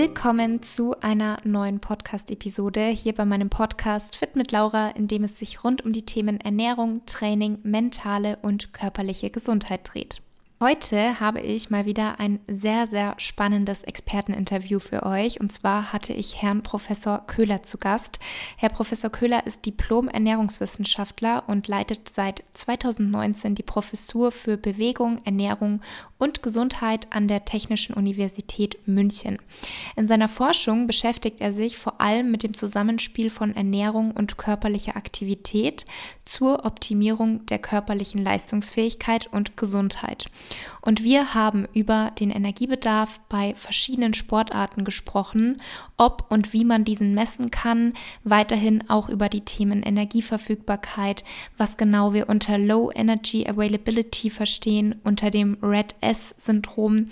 Willkommen zu einer neuen Podcast-Episode hier bei meinem Podcast Fit mit Laura, in dem es sich rund um die Themen Ernährung, Training, mentale und körperliche Gesundheit dreht. Heute habe ich mal wieder ein sehr, sehr spannendes Experteninterview für euch. Und zwar hatte ich Herrn Professor Köhler zu Gast. Herr Professor Köhler ist Diplom-Ernährungswissenschaftler und leitet seit 2019 die Professur für Bewegung, Ernährung und Gesundheit an der Technischen Universität München. In seiner Forschung beschäftigt er sich vor allem mit dem Zusammenspiel von Ernährung und körperlicher Aktivität zur Optimierung der körperlichen Leistungsfähigkeit und Gesundheit. Und wir haben über den Energiebedarf bei verschiedenen Sportarten gesprochen, ob und wie man diesen messen kann, weiterhin auch über die Themen Energieverfügbarkeit, was genau wir unter Low Energy Availability verstehen, unter dem Red S-Syndrom,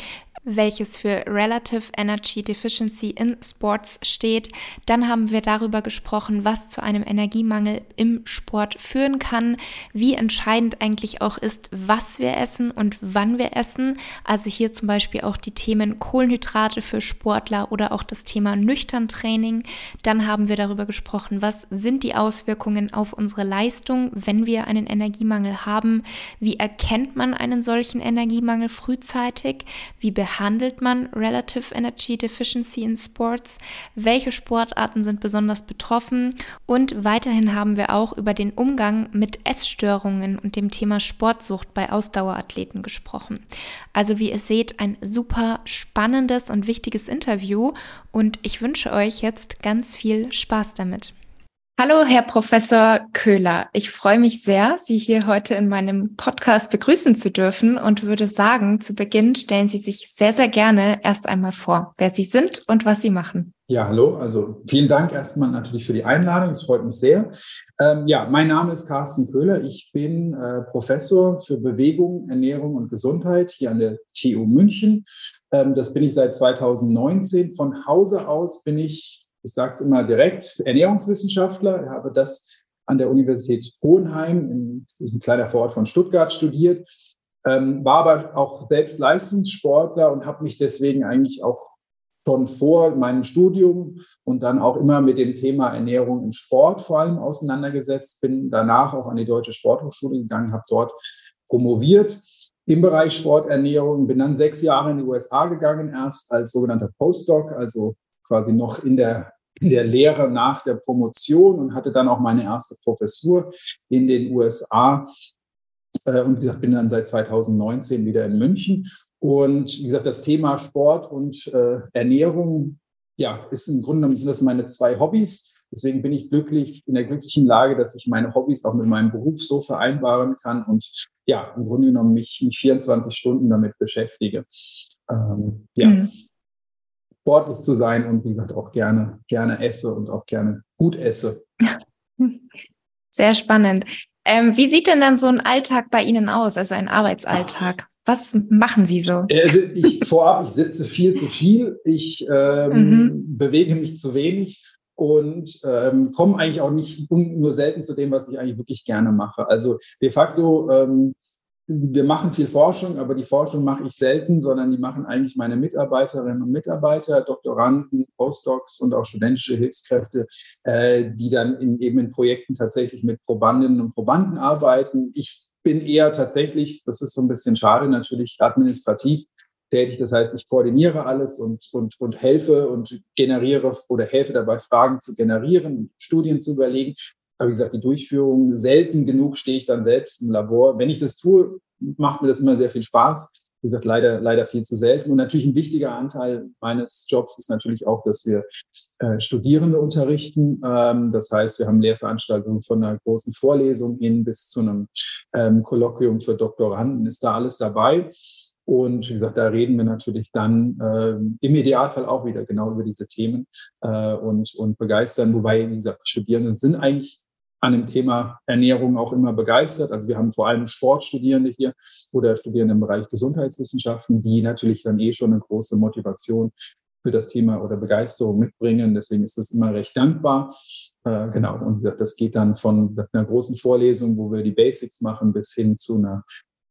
welches für Relative Energy Deficiency in Sports steht. Dann haben wir darüber gesprochen, was zu einem Energiemangel im Sport führen kann, wie entscheidend eigentlich auch ist, was wir essen und wann wir essen. Also hier zum Beispiel auch die Themen Kohlenhydrate für Sportler oder auch das Thema nüchtern Training. Dann haben wir darüber gesprochen, was sind die Auswirkungen auf unsere Leistung, wenn wir einen Energiemangel haben. Wie erkennt man einen solchen Energiemangel frühzeitig? Wie behandelt behandelt man Relative Energy Deficiency in Sports? Welche Sportarten sind besonders betroffen? Und weiterhin haben wir auch über den Umgang mit Essstörungen und dem Thema Sportsucht bei Ausdauerathleten gesprochen. Also wie ihr seht, ein super spannendes und wichtiges Interview und ich wünsche euch jetzt ganz viel Spaß damit. Hallo, Herr Professor Köhler. Ich freue mich sehr, Sie hier heute in meinem Podcast begrüßen zu dürfen und würde sagen, zu Beginn stellen Sie sich sehr, sehr gerne erst einmal vor, wer Sie sind und was Sie machen. Ja, hallo. Also vielen Dank erstmal natürlich für die Einladung. Es freut mich sehr. Ähm, ja, mein Name ist Carsten Köhler. Ich bin äh, Professor für Bewegung, Ernährung und Gesundheit hier an der TU München. Ähm, das bin ich seit 2019. Von Hause aus bin ich ich sage es immer direkt, Ernährungswissenschaftler. Ich habe das an der Universität Hohenheim, in, diesem kleinen Vorort von Stuttgart, studiert, ähm, war aber auch selbst Leistungssportler und habe mich deswegen eigentlich auch schon vor meinem Studium und dann auch immer mit dem Thema Ernährung im Sport vor allem auseinandergesetzt. Bin danach auch an die Deutsche Sporthochschule gegangen, habe dort promoviert im Bereich Sporternährung, bin dann sechs Jahre in die USA gegangen, erst als sogenannter Postdoc, also quasi noch in der in der Lehre nach der Promotion und hatte dann auch meine erste Professur in den USA. Äh, und wie gesagt, bin dann seit 2019 wieder in München. Und wie gesagt, das Thema Sport und äh, Ernährung, ja, ist im Grunde genommen sind das meine zwei Hobbys. Deswegen bin ich glücklich, in der glücklichen Lage, dass ich meine Hobbys auch mit meinem Beruf so vereinbaren kann und ja, im Grunde genommen mich, mich 24 Stunden damit beschäftige. Ähm, ja. Mhm sportlich zu sein und wie gesagt auch gerne, gerne esse und auch gerne gut esse. Sehr spannend. Ähm, wie sieht denn dann so ein Alltag bei Ihnen aus, also ein Arbeitsalltag? Was machen Sie so? Also ich vorab, ich sitze viel zu viel, ich ähm, mhm. bewege mich zu wenig und ähm, komme eigentlich auch nicht nur selten zu dem, was ich eigentlich wirklich gerne mache. Also de facto ähm, wir machen viel Forschung, aber die Forschung mache ich selten, sondern die machen eigentlich meine Mitarbeiterinnen und Mitarbeiter, Doktoranden, Postdocs und auch studentische Hilfskräfte, äh, die dann in, eben in Projekten tatsächlich mit Probandinnen und Probanden arbeiten. Ich bin eher tatsächlich, das ist so ein bisschen schade natürlich, administrativ tätig. Das heißt, ich koordiniere alles und, und, und helfe und generiere oder helfe dabei, Fragen zu generieren, Studien zu überlegen. Aber wie gesagt, die Durchführung, selten genug stehe ich dann selbst im Labor. Wenn ich das tue, macht mir das immer sehr viel Spaß. Wie gesagt, leider, leider viel zu selten. Und natürlich ein wichtiger Anteil meines Jobs ist natürlich auch, dass wir äh, Studierende unterrichten. Ähm, das heißt, wir haben Lehrveranstaltungen von einer großen Vorlesung hin bis zu einem ähm, Kolloquium für Doktoranden, ist da alles dabei. Und wie gesagt, da reden wir natürlich dann äh, im Idealfall auch wieder genau über diese Themen äh, und, und begeistern. Wobei, wie gesagt, Studierende sind eigentlich an dem Thema Ernährung auch immer begeistert. Also wir haben vor allem Sportstudierende hier oder Studierende im Bereich Gesundheitswissenschaften, die natürlich dann eh schon eine große Motivation für das Thema oder Begeisterung mitbringen. Deswegen ist das immer recht dankbar. Äh, genau. Und das geht dann von einer großen Vorlesung, wo wir die Basics machen, bis hin zu einer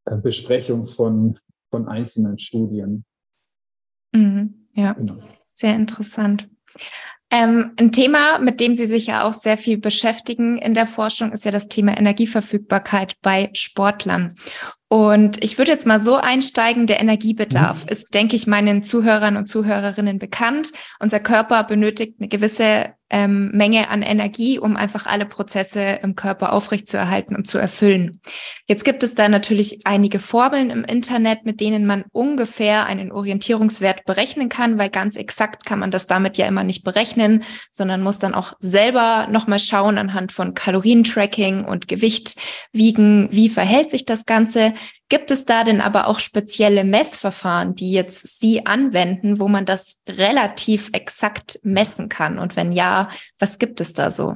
äh, Besprechung von, von einzelnen Studien. Mhm, ja. Genau. Sehr interessant. Ähm, ein Thema, mit dem Sie sich ja auch sehr viel beschäftigen in der Forschung, ist ja das Thema Energieverfügbarkeit bei Sportlern. Und ich würde jetzt mal so einsteigen, der Energiebedarf mhm. ist, denke ich, meinen Zuhörern und Zuhörerinnen bekannt. Unser Körper benötigt eine gewisse ähm, Menge an Energie, um einfach alle Prozesse im Körper aufrechtzuerhalten und zu erfüllen. Jetzt gibt es da natürlich einige Formeln im Internet, mit denen man ungefähr einen Orientierungswert berechnen kann, weil ganz exakt kann man das damit ja immer nicht berechnen, sondern muss dann auch selber nochmal schauen anhand von Kalorientracking und Gewicht wiegen, wie verhält sich das Ganze. Gibt es da denn aber auch spezielle Messverfahren, die jetzt Sie anwenden, wo man das relativ exakt messen kann? Und wenn ja, was gibt es da so?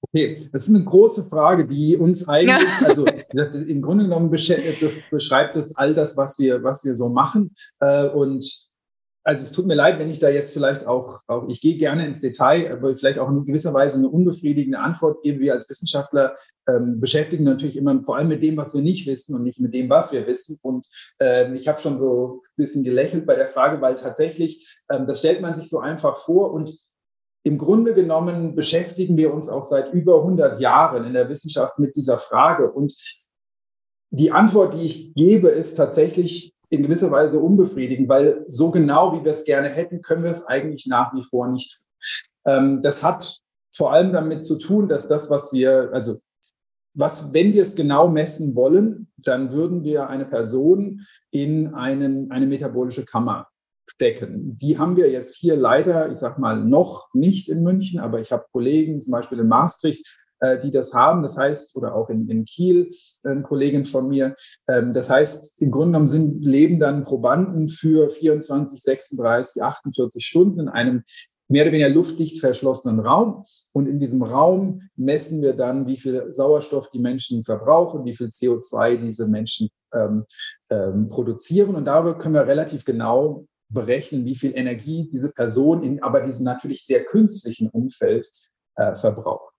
Okay, das ist eine große Frage, die uns eigentlich, ja. also im Grunde genommen beschreibt das all das, was wir, was wir so machen. Äh, und also es tut mir leid, wenn ich da jetzt vielleicht auch, auch, ich gehe gerne ins Detail, aber vielleicht auch in gewisser Weise eine unbefriedigende Antwort geben. Wir als Wissenschaftler ähm, beschäftigen natürlich immer vor allem mit dem, was wir nicht wissen und nicht mit dem, was wir wissen. Und ähm, ich habe schon so ein bisschen gelächelt bei der Frage, weil tatsächlich, ähm, das stellt man sich so einfach vor und im Grunde genommen beschäftigen wir uns auch seit über 100 Jahren in der Wissenschaft mit dieser Frage. Und die Antwort, die ich gebe, ist tatsächlich in gewisser Weise unbefriedigend, weil so genau, wie wir es gerne hätten, können wir es eigentlich nach wie vor nicht. Ähm, das hat vor allem damit zu tun, dass das, was wir, also was, wenn wir es genau messen wollen, dann würden wir eine Person in einen, eine metabolische Kammer stecken. Die haben wir jetzt hier leider, ich sag mal, noch nicht in München, aber ich habe Kollegen, zum Beispiel in Maastricht, die das haben. Das heißt, oder auch in, in Kiel, eine Kollegin von mir. Ähm, das heißt, im Grunde genommen sind, leben dann Probanden für 24, 36, 48 Stunden in einem mehr oder weniger luftdicht verschlossenen Raum. Und in diesem Raum messen wir dann, wie viel Sauerstoff die Menschen verbrauchen, wie viel CO2 diese Menschen ähm, ähm, produzieren. Und darüber können wir relativ genau berechnen, wie viel Energie diese Person in aber diesem natürlich sehr künstlichen Umfeld äh, verbraucht.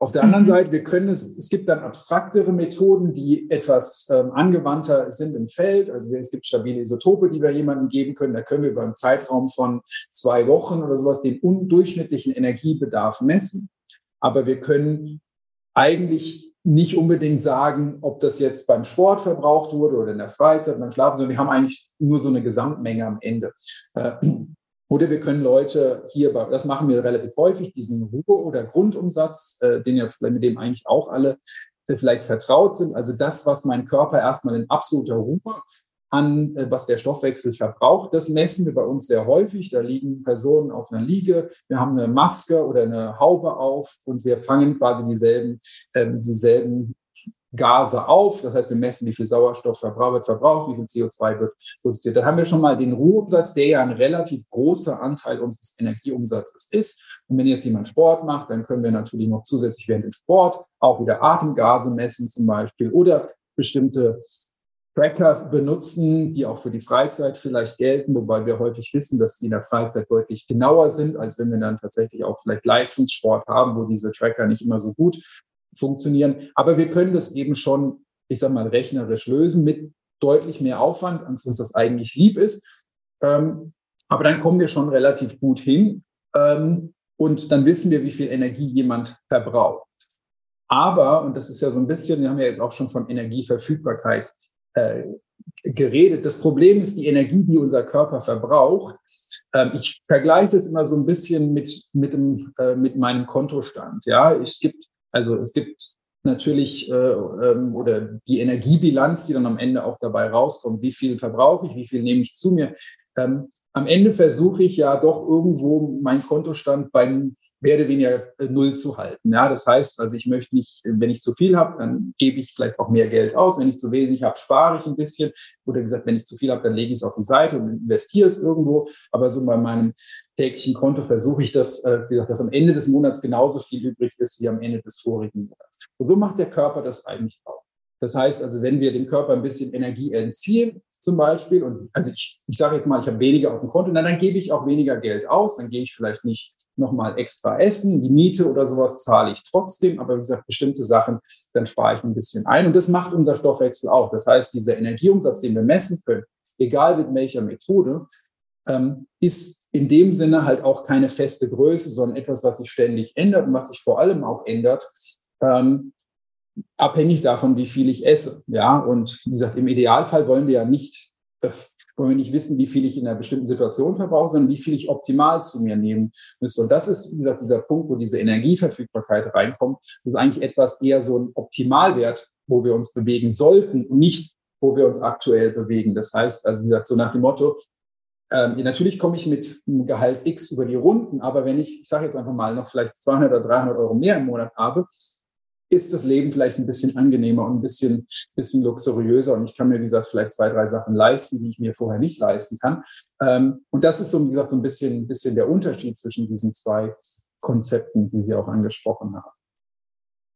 Auf der anderen mhm. Seite, wir können es, es gibt dann abstraktere Methoden, die etwas ähm, angewandter sind im Feld. Also es gibt stabile Isotope, die wir jemandem geben können. Da können wir über einen Zeitraum von zwei Wochen oder sowas den undurchschnittlichen Energiebedarf messen. Aber wir können eigentlich nicht unbedingt sagen, ob das jetzt beim Sport verbraucht wurde oder in der Freizeit, beim Schlafen, sondern wir haben eigentlich nur so eine Gesamtmenge am Ende. Äh, oder wir können Leute hier, das machen wir relativ häufig, diesen Ruhe- oder Grundumsatz, äh, den ja mit dem eigentlich auch alle äh, vielleicht vertraut sind. Also das, was mein Körper erstmal in absoluter Ruhe an, äh, was der Stoffwechsel verbraucht, das messen wir bei uns sehr häufig. Da liegen Personen auf einer Liege, wir haben eine Maske oder eine Haube auf und wir fangen quasi dieselben, ähm, dieselben Gase auf. Das heißt, wir messen, wie viel Sauerstoff wird verbraucht, wie viel CO2 wird produziert. Dann haben wir schon mal den Ruheumsatz, der ja ein relativ großer Anteil unseres Energieumsatzes ist. Und wenn jetzt jemand Sport macht, dann können wir natürlich noch zusätzlich während dem Sport auch wieder Atemgase messen zum Beispiel oder bestimmte Tracker benutzen, die auch für die Freizeit vielleicht gelten, wobei wir häufig wissen, dass die in der Freizeit deutlich genauer sind, als wenn wir dann tatsächlich auch vielleicht Leistungssport haben, wo diese Tracker nicht immer so gut funktionieren. Aber wir können das eben schon, ich sage mal, rechnerisch lösen mit deutlich mehr Aufwand, als uns das eigentlich lieb ist. Ähm, aber dann kommen wir schon relativ gut hin ähm, und dann wissen wir, wie viel Energie jemand verbraucht. Aber, und das ist ja so ein bisschen, wir haben ja jetzt auch schon von Energieverfügbarkeit äh, geredet. Das Problem ist die Energie, die unser Körper verbraucht. Ähm, ich vergleiche das immer so ein bisschen mit, mit, dem, äh, mit meinem Kontostand. Ja, es gibt also es gibt natürlich äh, ähm, oder die Energiebilanz, die dann am Ende auch dabei rauskommt. Wie viel verbrauche ich, wie viel nehme ich zu mir? Ähm, am Ende versuche ich ja doch irgendwo meinen Kontostand beim mehr oder weniger äh, null zu halten. Ja, das heißt, also ich möchte nicht, wenn ich zu viel habe, dann gebe ich vielleicht auch mehr Geld aus. Wenn ich zu wenig habe, spare ich ein bisschen. Oder gesagt, wenn ich zu viel habe, dann lege ich es auf die Seite und investiere es irgendwo. Aber so bei meinem täglichen Konto versuche ich das, äh, wie gesagt, dass am Ende des Monats genauso viel übrig ist wie am Ende des vorigen Monats. Und so macht der Körper das eigentlich auch. Das heißt also, wenn wir dem Körper ein bisschen Energie entziehen, zum Beispiel, und also ich, ich sage jetzt mal, ich habe weniger auf dem Konto, na, dann gebe ich auch weniger Geld aus, dann gehe ich vielleicht nicht nochmal extra essen, die Miete oder sowas zahle ich trotzdem, aber wie gesagt, bestimmte Sachen, dann spare ich ein bisschen ein. Und das macht unser Stoffwechsel auch. Das heißt, dieser Energieumsatz, den wir messen können, egal mit welcher Methode, ähm, ist in dem Sinne halt auch keine feste Größe, sondern etwas, was sich ständig ändert und was sich vor allem auch ändert, ähm, abhängig davon, wie viel ich esse. Ja, und wie gesagt, im Idealfall wollen wir ja nicht, äh, wollen wir nicht wissen, wie viel ich in einer bestimmten Situation verbrauche, sondern wie viel ich optimal zu mir nehmen müsste. Und das ist, wie gesagt, dieser Punkt, wo diese Energieverfügbarkeit reinkommt. Das ist eigentlich etwas eher so ein Optimalwert, wo wir uns bewegen sollten und nicht, wo wir uns aktuell bewegen. Das heißt, also wie gesagt, so nach dem Motto, ähm, natürlich komme ich mit einem Gehalt X über die Runden, aber wenn ich, ich sage jetzt einfach mal, noch vielleicht 200 oder 300 Euro mehr im Monat habe, ist das Leben vielleicht ein bisschen angenehmer und ein bisschen, bisschen luxuriöser. Und ich kann mir, wie gesagt, vielleicht zwei, drei Sachen leisten, die ich mir vorher nicht leisten kann. Ähm, und das ist so, wie gesagt, so ein bisschen, bisschen der Unterschied zwischen diesen zwei Konzepten, die Sie auch angesprochen haben.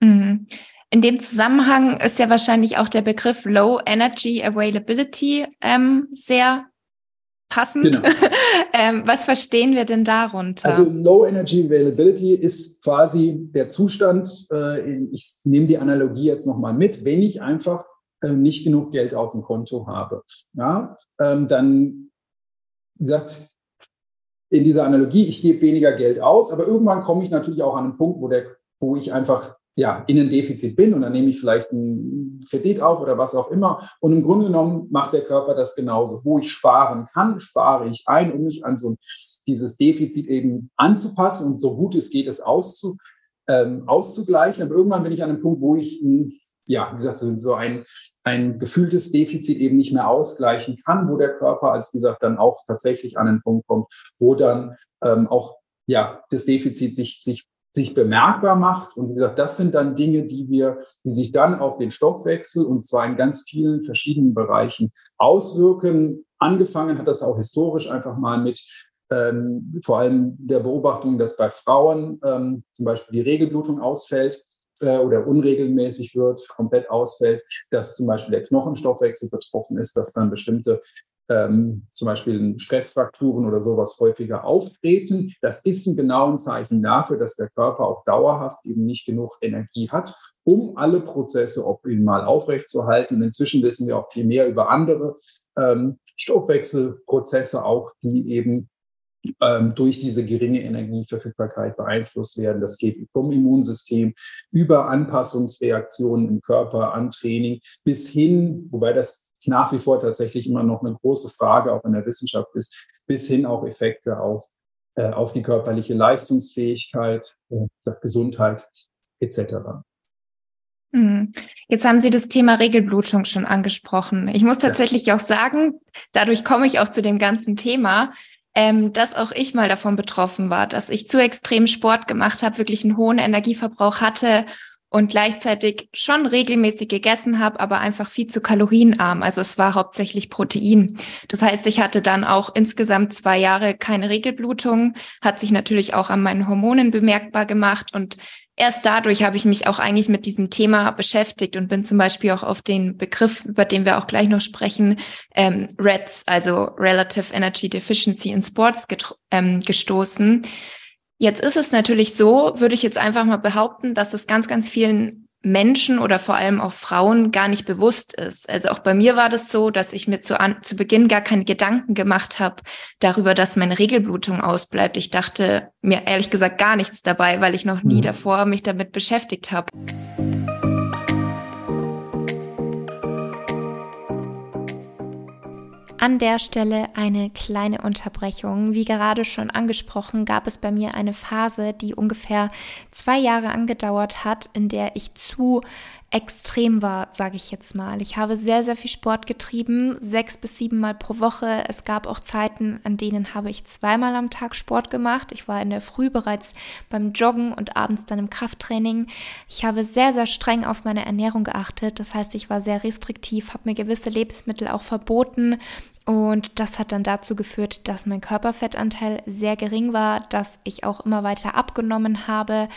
Mhm. In dem Zusammenhang ist ja wahrscheinlich auch der Begriff Low Energy Availability ähm, sehr passend. Genau. ähm, was verstehen wir denn darunter? Also Low Energy Availability ist quasi der Zustand, äh, ich nehme die Analogie jetzt nochmal mit, wenn ich einfach äh, nicht genug Geld auf dem Konto habe. Ja, ähm, dann, gesagt, in dieser Analogie, ich gebe weniger Geld aus, aber irgendwann komme ich natürlich auch an einen Punkt, wo, der, wo ich einfach ja, in ein Defizit bin und dann nehme ich vielleicht einen Kredit auf oder was auch immer. Und im Grunde genommen macht der Körper das genauso. Wo ich sparen kann, spare ich ein, um mich an so dieses Defizit eben anzupassen und so gut es geht, es auszu, ähm, auszugleichen. Aber irgendwann bin ich an einem Punkt, wo ich, ja, wie gesagt, so ein, ein gefühltes Defizit eben nicht mehr ausgleichen kann, wo der Körper, als gesagt, dann auch tatsächlich an einen Punkt kommt, wo dann ähm, auch ja, das Defizit sich, sich sich bemerkbar macht. Und wie gesagt, das sind dann Dinge, die wir, die sich dann auf den Stoffwechsel und zwar in ganz vielen verschiedenen Bereichen auswirken. Angefangen hat das auch historisch einfach mal mit ähm, vor allem der Beobachtung, dass bei Frauen ähm, zum Beispiel die Regelblutung ausfällt äh, oder unregelmäßig wird, komplett ausfällt, dass zum Beispiel der Knochenstoffwechsel betroffen ist, dass dann bestimmte ähm, zum Beispiel Stressfrakturen oder sowas häufiger auftreten. Das ist ein genaues Zeichen dafür, dass der Körper auch dauerhaft eben nicht genug Energie hat, um alle Prozesse optimal aufrechtzuerhalten. Und inzwischen wissen wir auch viel mehr über andere ähm, Stoffwechselprozesse auch, die eben ähm, durch diese geringe Energieverfügbarkeit beeinflusst werden. Das geht vom Immunsystem über Anpassungsreaktionen im Körper an Training bis hin, wobei das nach wie vor tatsächlich immer noch eine große Frage auch in der Wissenschaft ist, bis hin auch Effekte auf, äh, auf die körperliche Leistungsfähigkeit, äh, Gesundheit etc. Mhm. Jetzt haben Sie das Thema Regelblutung schon angesprochen. Ich muss tatsächlich ja. auch sagen, dadurch komme ich auch zu dem ganzen Thema, ähm, dass auch ich mal davon betroffen war, dass ich zu extrem Sport gemacht habe, wirklich einen hohen Energieverbrauch hatte und gleichzeitig schon regelmäßig gegessen habe, aber einfach viel zu kalorienarm. Also es war hauptsächlich Protein. Das heißt, ich hatte dann auch insgesamt zwei Jahre keine Regelblutung, hat sich natürlich auch an meinen Hormonen bemerkbar gemacht und erst dadurch habe ich mich auch eigentlich mit diesem Thema beschäftigt und bin zum Beispiel auch auf den Begriff, über den wir auch gleich noch sprechen, ähm, REDS, also Relative Energy Deficiency in Sports ähm, gestoßen Jetzt ist es natürlich so, würde ich jetzt einfach mal behaupten, dass es ganz, ganz vielen Menschen oder vor allem auch Frauen gar nicht bewusst ist. Also auch bei mir war das so, dass ich mir zu, an, zu Beginn gar keine Gedanken gemacht habe darüber, dass meine Regelblutung ausbleibt. Ich dachte mir ehrlich gesagt gar nichts dabei, weil ich noch nie mhm. davor mich damit beschäftigt habe. An der Stelle eine kleine Unterbrechung. Wie gerade schon angesprochen, gab es bei mir eine Phase, die ungefähr zwei Jahre angedauert hat, in der ich zu extrem war, sage ich jetzt mal. Ich habe sehr, sehr viel Sport getrieben, sechs bis sieben Mal pro Woche. Es gab auch Zeiten, an denen habe ich zweimal am Tag Sport gemacht. Ich war in der Früh bereits beim Joggen und abends dann im Krafttraining. Ich habe sehr, sehr streng auf meine Ernährung geachtet. Das heißt, ich war sehr restriktiv, habe mir gewisse Lebensmittel auch verboten und das hat dann dazu geführt, dass mein Körperfettanteil sehr gering war, dass ich auch immer weiter abgenommen habe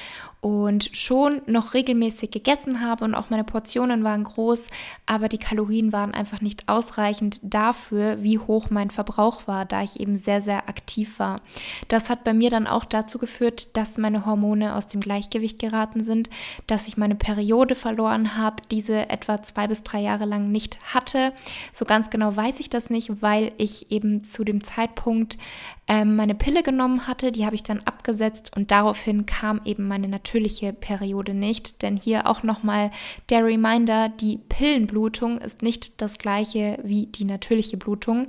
und schon noch regelmäßig gegessen habe und auch meine Portionen waren groß, aber die Kalorien waren einfach nicht ausreichend dafür, wie hoch mein Verbrauch war, da ich eben sehr, sehr aktiv war. Das hat bei mir dann auch dazu geführt, dass meine Hormone aus dem Gleichgewicht geraten sind, dass ich meine Periode verloren habe, diese etwa zwei bis drei Jahre lang nicht hatte. So ganz genau weiß ich das nicht, weil ich eben zu dem Zeitpunkt ähm, meine Pille genommen hatte. Die habe ich dann abgesetzt und daraufhin kam eben meine natürliche Periode nicht. Denn hier auch nochmal der Reminder, die Pillenblutung ist nicht das gleiche wie die natürliche Blutung.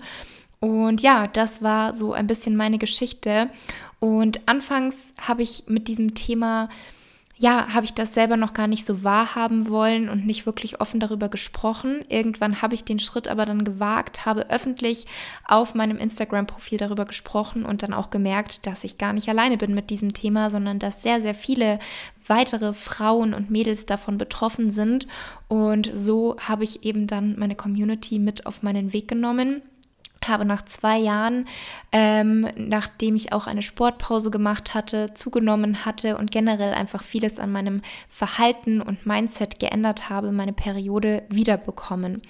Und ja, das war so ein bisschen meine Geschichte. Und anfangs habe ich mit diesem Thema ja, habe ich das selber noch gar nicht so wahrhaben wollen und nicht wirklich offen darüber gesprochen. Irgendwann habe ich den Schritt aber dann gewagt, habe öffentlich auf meinem Instagram-Profil darüber gesprochen und dann auch gemerkt, dass ich gar nicht alleine bin mit diesem Thema, sondern dass sehr, sehr viele weitere Frauen und Mädels davon betroffen sind. Und so habe ich eben dann meine Community mit auf meinen Weg genommen habe nach zwei Jahren, ähm, nachdem ich auch eine Sportpause gemacht hatte, zugenommen hatte und generell einfach vieles an meinem Verhalten und Mindset geändert habe, meine Periode wiederbekommen.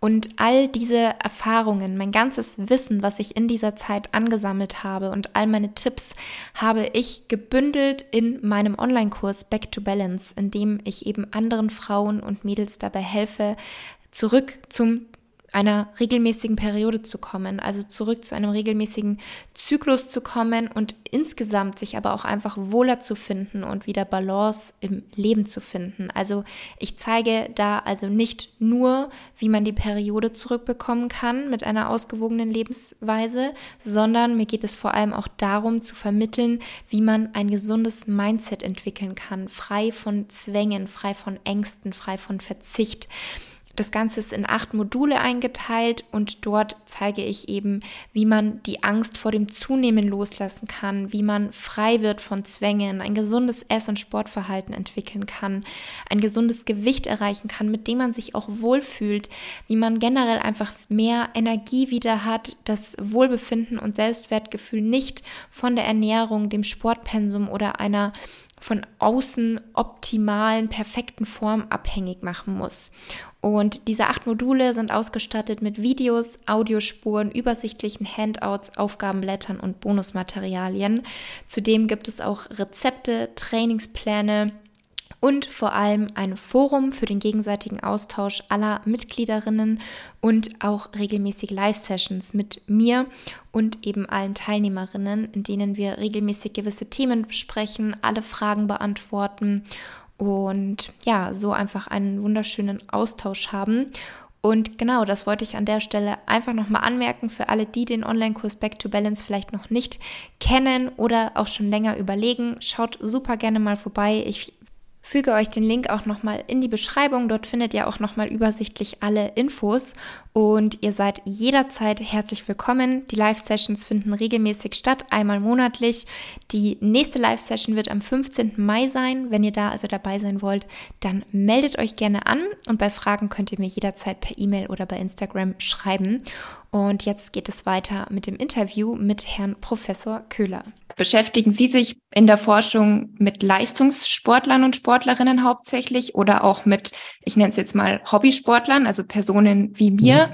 Und all diese Erfahrungen, mein ganzes Wissen, was ich in dieser Zeit angesammelt habe und all meine Tipps habe ich gebündelt in meinem Online-Kurs Back to Balance, in dem ich eben anderen Frauen und Mädels dabei helfe, zurück zum einer regelmäßigen Periode zu kommen, also zurück zu einem regelmäßigen Zyklus zu kommen und insgesamt sich aber auch einfach wohler zu finden und wieder Balance im Leben zu finden. Also ich zeige da also nicht nur, wie man die Periode zurückbekommen kann mit einer ausgewogenen Lebensweise, sondern mir geht es vor allem auch darum zu vermitteln, wie man ein gesundes Mindset entwickeln kann, frei von Zwängen, frei von Ängsten, frei von Verzicht. Das Ganze ist in acht Module eingeteilt und dort zeige ich eben, wie man die Angst vor dem Zunehmen loslassen kann, wie man frei wird von Zwängen, ein gesundes Ess- und Sportverhalten entwickeln kann, ein gesundes Gewicht erreichen kann, mit dem man sich auch wohlfühlt, wie man generell einfach mehr Energie wieder hat, das Wohlbefinden und Selbstwertgefühl nicht von der Ernährung, dem Sportpensum oder einer von außen optimalen, perfekten Form abhängig machen muss. Und diese acht Module sind ausgestattet mit Videos, Audiospuren, übersichtlichen Handouts, Aufgabenblättern und Bonusmaterialien. Zudem gibt es auch Rezepte, Trainingspläne, und vor allem ein Forum für den gegenseitigen Austausch aller Mitgliederinnen und auch regelmäßig Live-Sessions mit mir und eben allen Teilnehmerinnen, in denen wir regelmäßig gewisse Themen besprechen, alle Fragen beantworten und ja, so einfach einen wunderschönen Austausch haben. Und genau, das wollte ich an der Stelle einfach nochmal anmerken für alle, die den Online-Kurs Back to Balance vielleicht noch nicht kennen oder auch schon länger überlegen. Schaut super gerne mal vorbei. Ich füge euch den Link auch nochmal in die Beschreibung. Dort findet ihr auch nochmal übersichtlich alle Infos und ihr seid jederzeit herzlich willkommen. Die Live-Sessions finden regelmäßig statt, einmal monatlich. Die nächste Live-Session wird am 15. Mai sein. Wenn ihr da also dabei sein wollt, dann meldet euch gerne an und bei Fragen könnt ihr mir jederzeit per E-Mail oder bei Instagram schreiben. Und jetzt geht es weiter mit dem Interview mit Herrn Professor Köhler. Beschäftigen Sie sich in der Forschung mit Leistungssportlern und Sportlerinnen hauptsächlich oder auch mit, ich nenne es jetzt mal Hobbysportlern, also Personen wie mir? Mhm.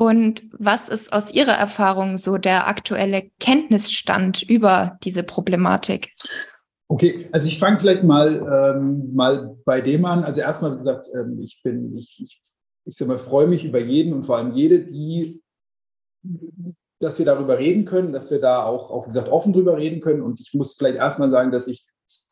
Und was ist aus Ihrer Erfahrung so der aktuelle Kenntnisstand über diese Problematik? Okay, also ich fange vielleicht mal, ähm, mal bei dem an. Also erstmal, wie gesagt, ähm, ich bin, ich, ich, ich sag mal, freue mich über jeden und vor allem jede, die dass wir darüber reden können, dass wir da auch, auch gesagt, offen drüber reden können. Und ich muss vielleicht erstmal sagen, dass ich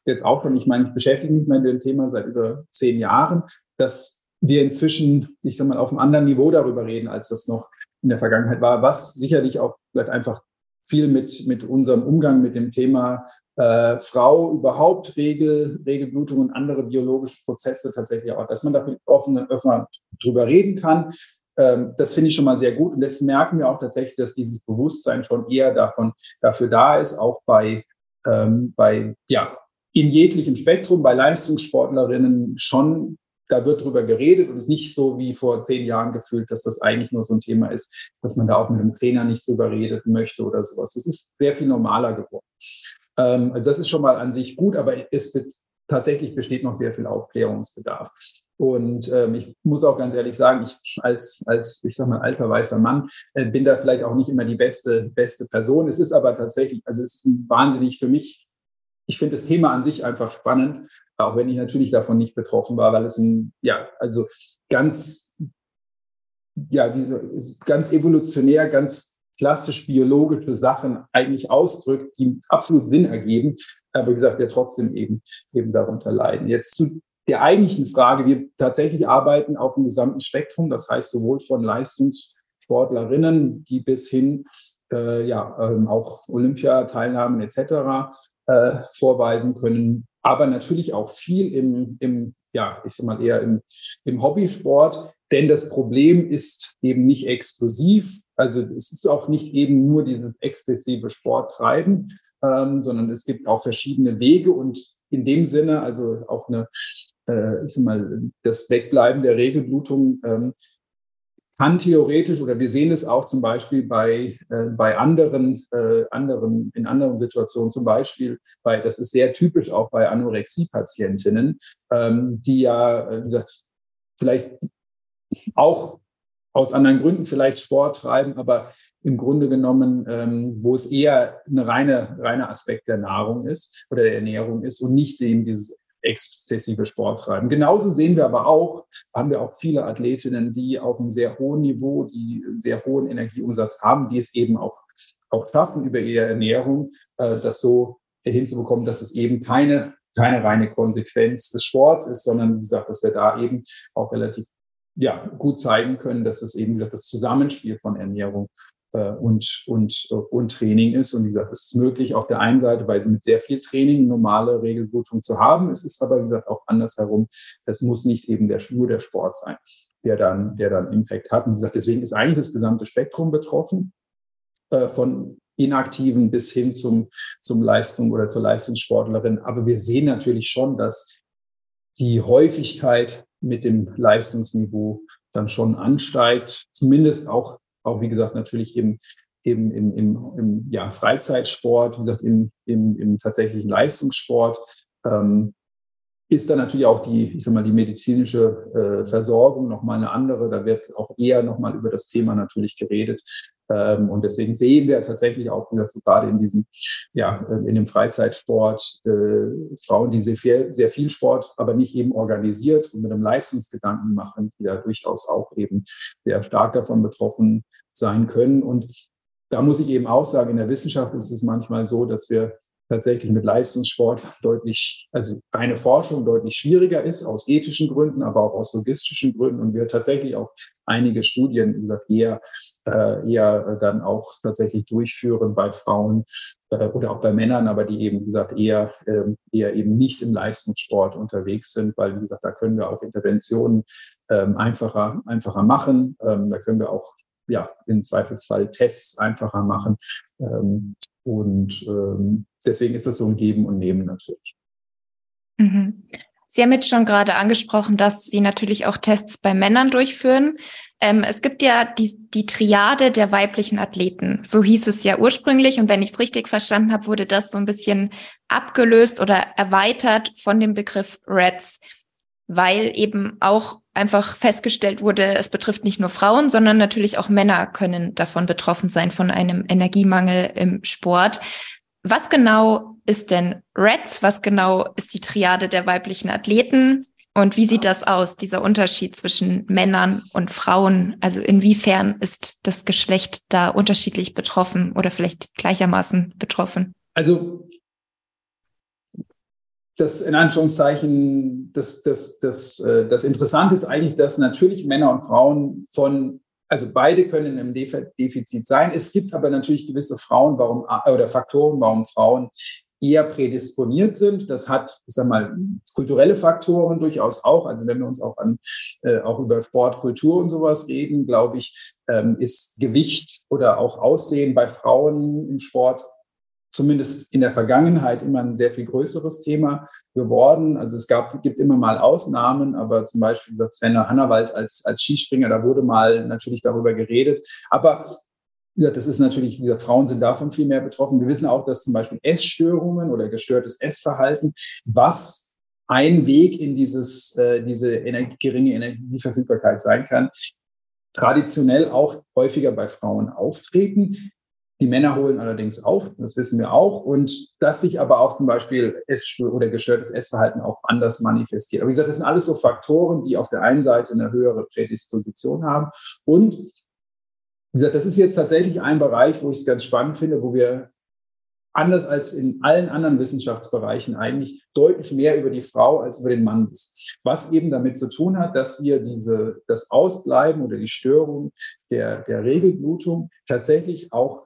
jetzt auch schon, ich meine, ich beschäftige mich mit dem Thema seit über zehn Jahren, dass wir inzwischen, ich sag mal, auf einem anderen Niveau darüber reden, als das noch in der Vergangenheit war, was sicherlich auch vielleicht einfach viel mit, mit unserem Umgang mit dem Thema äh, Frau überhaupt Regel, Regelblutung und andere biologische Prozesse tatsächlich auch, dass man da offen, offen drüber reden kann, das finde ich schon mal sehr gut. Und das merken wir auch tatsächlich, dass dieses Bewusstsein schon eher davon, dafür da ist, auch bei, ähm, bei, ja, in jeglichem Spektrum, bei Leistungssportlerinnen schon, da wird drüber geredet und es ist nicht so wie vor zehn Jahren gefühlt, dass das eigentlich nur so ein Thema ist, dass man da auch mit einem Trainer nicht drüber reden möchte oder sowas. Das ist sehr viel normaler geworden. Ähm, also das ist schon mal an sich gut, aber es wird tatsächlich besteht noch sehr viel Aufklärungsbedarf. Und ähm, ich muss auch ganz ehrlich sagen, ich als, als ich sag mal, alter weißer Mann äh, bin da vielleicht auch nicht immer die beste, beste Person. Es ist aber tatsächlich, also es ist wahnsinnig für mich, ich finde das Thema an sich einfach spannend, auch wenn ich natürlich davon nicht betroffen war, weil es ein, ja, also ganz, ja, wie, ganz evolutionär, ganz klassisch biologische Sachen eigentlich ausdrückt, die absolut Sinn ergeben, aber wie gesagt, wir trotzdem eben, eben darunter leiden. Jetzt zu der eigentlichen Frage, wir tatsächlich arbeiten auf dem gesamten Spektrum, das heißt sowohl von Leistungssportlerinnen, die bis hin äh, ja ähm, auch Olympiateilnahmen etc. Äh, vorweisen können, aber natürlich auch viel im, im ja, ich sag mal eher im, im Hobbysport, denn das Problem ist eben nicht exklusiv. Also es ist auch nicht eben nur dieses exzessive Sporttreiben, ähm, sondern es gibt auch verschiedene Wege und in dem Sinne, also auch eine äh, ich sag mal, das Wegbleiben der Regelblutung ähm, kann theoretisch oder wir sehen es auch zum Beispiel bei, äh, bei anderen, äh, anderen, in anderen Situationen, zum Beispiel bei, das ist sehr typisch auch bei Anorexie-Patientinnen, ähm, die ja, äh, wie gesagt, vielleicht auch aus anderen Gründen vielleicht Sport treiben, aber im Grunde genommen, ähm, wo es eher eine reine, reine Aspekt der Nahrung ist oder der Ernährung ist und nicht eben dieses exzessive Sport treiben. Genauso sehen wir aber auch, haben wir auch viele Athletinnen, die auf einem sehr hohen Niveau, die einen sehr hohen Energieumsatz haben, die es eben auch, auch schaffen, über ihre Ernährung äh, das so hinzubekommen, dass es eben keine, keine reine Konsequenz des Sports ist, sondern wie gesagt, dass wir da eben auch relativ ja, gut zeigen können, dass es eben das Zusammenspiel von Ernährung äh, und, und, und Training ist. Und wie gesagt, es ist möglich auf der einen Seite, weil mit sehr viel Training normale Regelblutung zu haben. Es ist aber, wie gesagt, auch andersherum. Es muss nicht eben der, nur der Sport sein, der dann, der dann Impact hat. Und wie gesagt, deswegen ist eigentlich das gesamte Spektrum betroffen, äh, von Inaktiven bis hin zum, zum Leistung oder zur Leistungssportlerin. Aber wir sehen natürlich schon, dass die Häufigkeit mit dem Leistungsniveau dann schon ansteigt, zumindest auch auch wie gesagt natürlich im, im, im, im, im ja, Freizeitsport, wie gesagt, im, im, im tatsächlichen Leistungssport. Ähm, ist dann natürlich auch die, ich sag mal, die medizinische äh, Versorgung nochmal eine andere. Da wird auch eher nochmal über das Thema natürlich geredet. Ähm, und deswegen sehen wir tatsächlich auch, so gerade in diesem, ja, äh, in dem Freizeitsport, äh, Frauen, die sehr viel, sehr viel Sport, aber nicht eben organisiert und mit einem Leistungsgedanken machen, die da durchaus auch eben sehr stark davon betroffen sein können. Und da muss ich eben auch sagen, in der Wissenschaft ist es manchmal so, dass wir tatsächlich mit Leistungssport deutlich, also reine Forschung deutlich schwieriger ist, aus ethischen Gründen, aber auch aus logistischen Gründen und wir tatsächlich auch einige Studien eher, äh, eher dann auch tatsächlich durchführen bei Frauen äh, oder auch bei Männern, aber die eben, wie gesagt, eher, äh, eher eben nicht im Leistungssport unterwegs sind, weil, wie gesagt, da können wir auch Interventionen ähm, einfacher, einfacher machen. Ähm, da können wir auch ja, im Zweifelsfall Tests einfacher machen. Ähm, und ähm, deswegen ist das so ein Geben und Nehmen natürlich. Mhm. Sie haben jetzt schon gerade angesprochen, dass Sie natürlich auch Tests bei Männern durchführen. Ähm, es gibt ja die, die Triade der weiblichen Athleten. So hieß es ja ursprünglich. Und wenn ich es richtig verstanden habe, wurde das so ein bisschen abgelöst oder erweitert von dem Begriff Reds, weil eben auch einfach festgestellt wurde, es betrifft nicht nur Frauen, sondern natürlich auch Männer können davon betroffen sein, von einem Energiemangel im Sport. Was genau ist denn Reds? Was genau ist die Triade der weiblichen Athleten? Und wie sieht das aus, dieser Unterschied zwischen Männern und Frauen? Also inwiefern ist das Geschlecht da unterschiedlich betroffen oder vielleicht gleichermaßen betroffen? Also das in Anführungszeichen, das, das, das, äh, das Interessante ist eigentlich, dass natürlich Männer und Frauen von, also beide können im Defizit sein. Es gibt aber natürlich gewisse Frauen, warum, oder Faktoren, warum Frauen eher prädisponiert sind. Das hat, ich sag mal, kulturelle Faktoren durchaus auch. Also wenn wir uns auch an, äh, auch über Sport, Kultur und sowas reden, glaube ich, ähm, ist Gewicht oder auch Aussehen bei Frauen im Sport zumindest in der Vergangenheit immer ein sehr viel größeres Thema geworden. Also es gab, gibt immer mal Ausnahmen, aber zum Beispiel Sven Hannawald als, als Skispringer, da wurde mal natürlich darüber geredet. Aber wie gesagt, das ist natürlich, wie gesagt, Frauen sind davon viel mehr betroffen. Wir wissen auch, dass zum Beispiel Essstörungen oder gestörtes Essverhalten, was ein Weg in dieses, äh, diese Energie, geringe Energieverfügbarkeit sein kann, traditionell auch häufiger bei Frauen auftreten. Die Männer holen allerdings auf, das wissen wir auch. Und dass sich aber auch zum Beispiel Ess- oder gestörtes Essverhalten auch anders manifestiert. Aber wie gesagt, das sind alles so Faktoren, die auf der einen Seite eine höhere Prädisposition haben. Und wie gesagt, das ist jetzt tatsächlich ein Bereich, wo ich es ganz spannend finde, wo wir anders als in allen anderen Wissenschaftsbereichen eigentlich deutlich mehr über die Frau als über den Mann ist. Was eben damit zu tun hat, dass wir diese, das Ausbleiben oder die Störung der, der Regelblutung tatsächlich auch,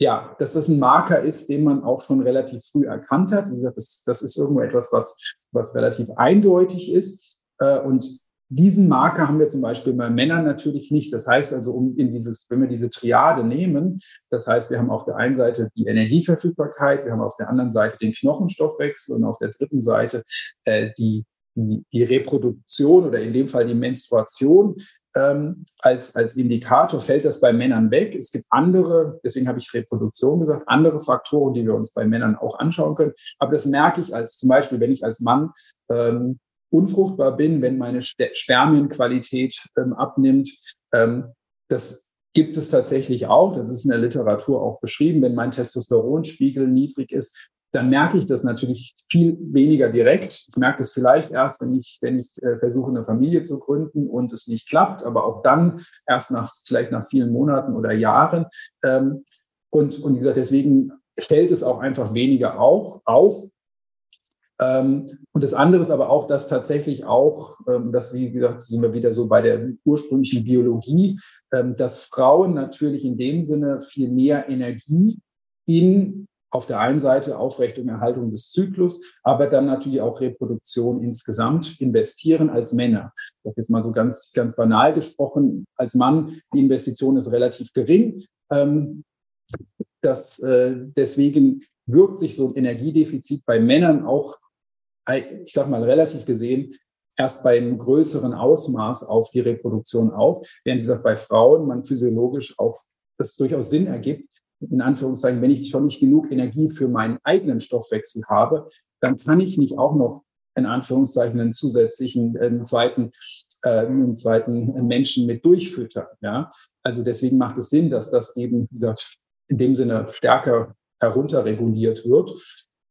ja, dass das ein Marker ist, den man auch schon relativ früh erkannt hat. Wie gesagt, das, das ist irgendwo etwas, was, was relativ eindeutig ist. Äh, und diesen Marker haben wir zum Beispiel bei Männern natürlich nicht. Das heißt also, um in dieses, wenn wir diese Triade nehmen, das heißt, wir haben auf der einen Seite die Energieverfügbarkeit, wir haben auf der anderen Seite den Knochenstoffwechsel und auf der dritten Seite äh, die, die, die Reproduktion oder in dem Fall die Menstruation. Ähm, als, als Indikator fällt das bei Männern weg. Es gibt andere, deswegen habe ich Reproduktion gesagt, andere Faktoren, die wir uns bei Männern auch anschauen können. Aber das merke ich als zum Beispiel, wenn ich als Mann ähm, unfruchtbar bin, wenn meine Spermienqualität ähm, abnimmt. Ähm, das gibt es tatsächlich auch. Das ist in der Literatur auch beschrieben. Wenn mein Testosteronspiegel niedrig ist, dann merke ich das natürlich viel weniger direkt. Ich merke das vielleicht erst, wenn ich, wenn ich äh, versuche, eine Familie zu gründen und es nicht klappt, aber auch dann erst nach, vielleicht nach vielen Monaten oder Jahren. Ähm, und, und wie gesagt, deswegen fällt es auch einfach weniger auch auf. Ähm, und das andere ist aber auch, dass tatsächlich auch, ähm, dass wie gesagt, sind wir wieder so bei der ursprünglichen Biologie, ähm, dass Frauen natürlich in dem Sinne viel mehr Energie in auf der einen Seite Aufrechtung, Erhaltung des Zyklus, aber dann natürlich auch Reproduktion insgesamt investieren als Männer. Ich habe jetzt mal so ganz, ganz banal gesprochen. Als Mann, die Investition ist relativ gering. Das, äh, deswegen wirkt sich so ein Energiedefizit bei Männern auch ich sag mal relativ gesehen, erst bei einem größeren Ausmaß auf die Reproduktion auf, während gesagt bei Frauen man physiologisch auch das durchaus Sinn ergibt, in Anführungszeichen, wenn ich schon nicht genug Energie für meinen eigenen Stoffwechsel habe, dann kann ich nicht auch noch in Anführungszeichen einen zusätzlichen einen zweiten, äh, einen zweiten Menschen mit durchfüttern. Ja? Also deswegen macht es Sinn, dass das eben wie gesagt, in dem Sinne stärker herunterreguliert wird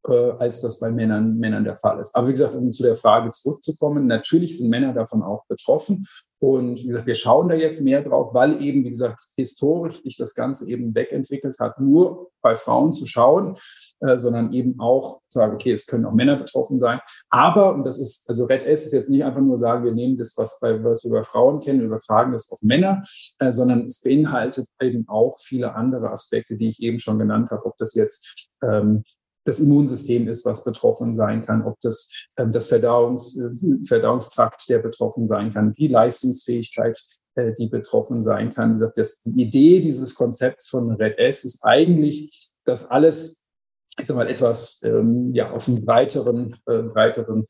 äh, als das bei Männern, Männern der Fall ist. Aber wie gesagt, um zu der Frage zurückzukommen, natürlich sind Männer davon auch betroffen. Und wie gesagt, wir schauen da jetzt mehr drauf, weil eben, wie gesagt, historisch sich das Ganze eben wegentwickelt hat, nur bei Frauen zu schauen, äh, sondern eben auch zu sagen, okay, es können auch Männer betroffen sein. Aber, und das ist, also Red S ist jetzt nicht einfach nur sagen, wir nehmen das, was, bei, was wir bei Frauen kennen, übertragen das auf Männer, äh, sondern es beinhaltet eben auch viele andere Aspekte, die ich eben schon genannt habe, ob das jetzt ähm, das Immunsystem ist, was betroffen sein kann, ob das ähm, das Verdauungs, äh, Verdauungstrakt, der betroffen sein kann, die Leistungsfähigkeit, äh, die betroffen sein kann. Das, die Idee dieses Konzepts von Red S ist eigentlich, dass alles, ich sag mal, etwas ähm, ja, auf einen breiteren, äh, breiteren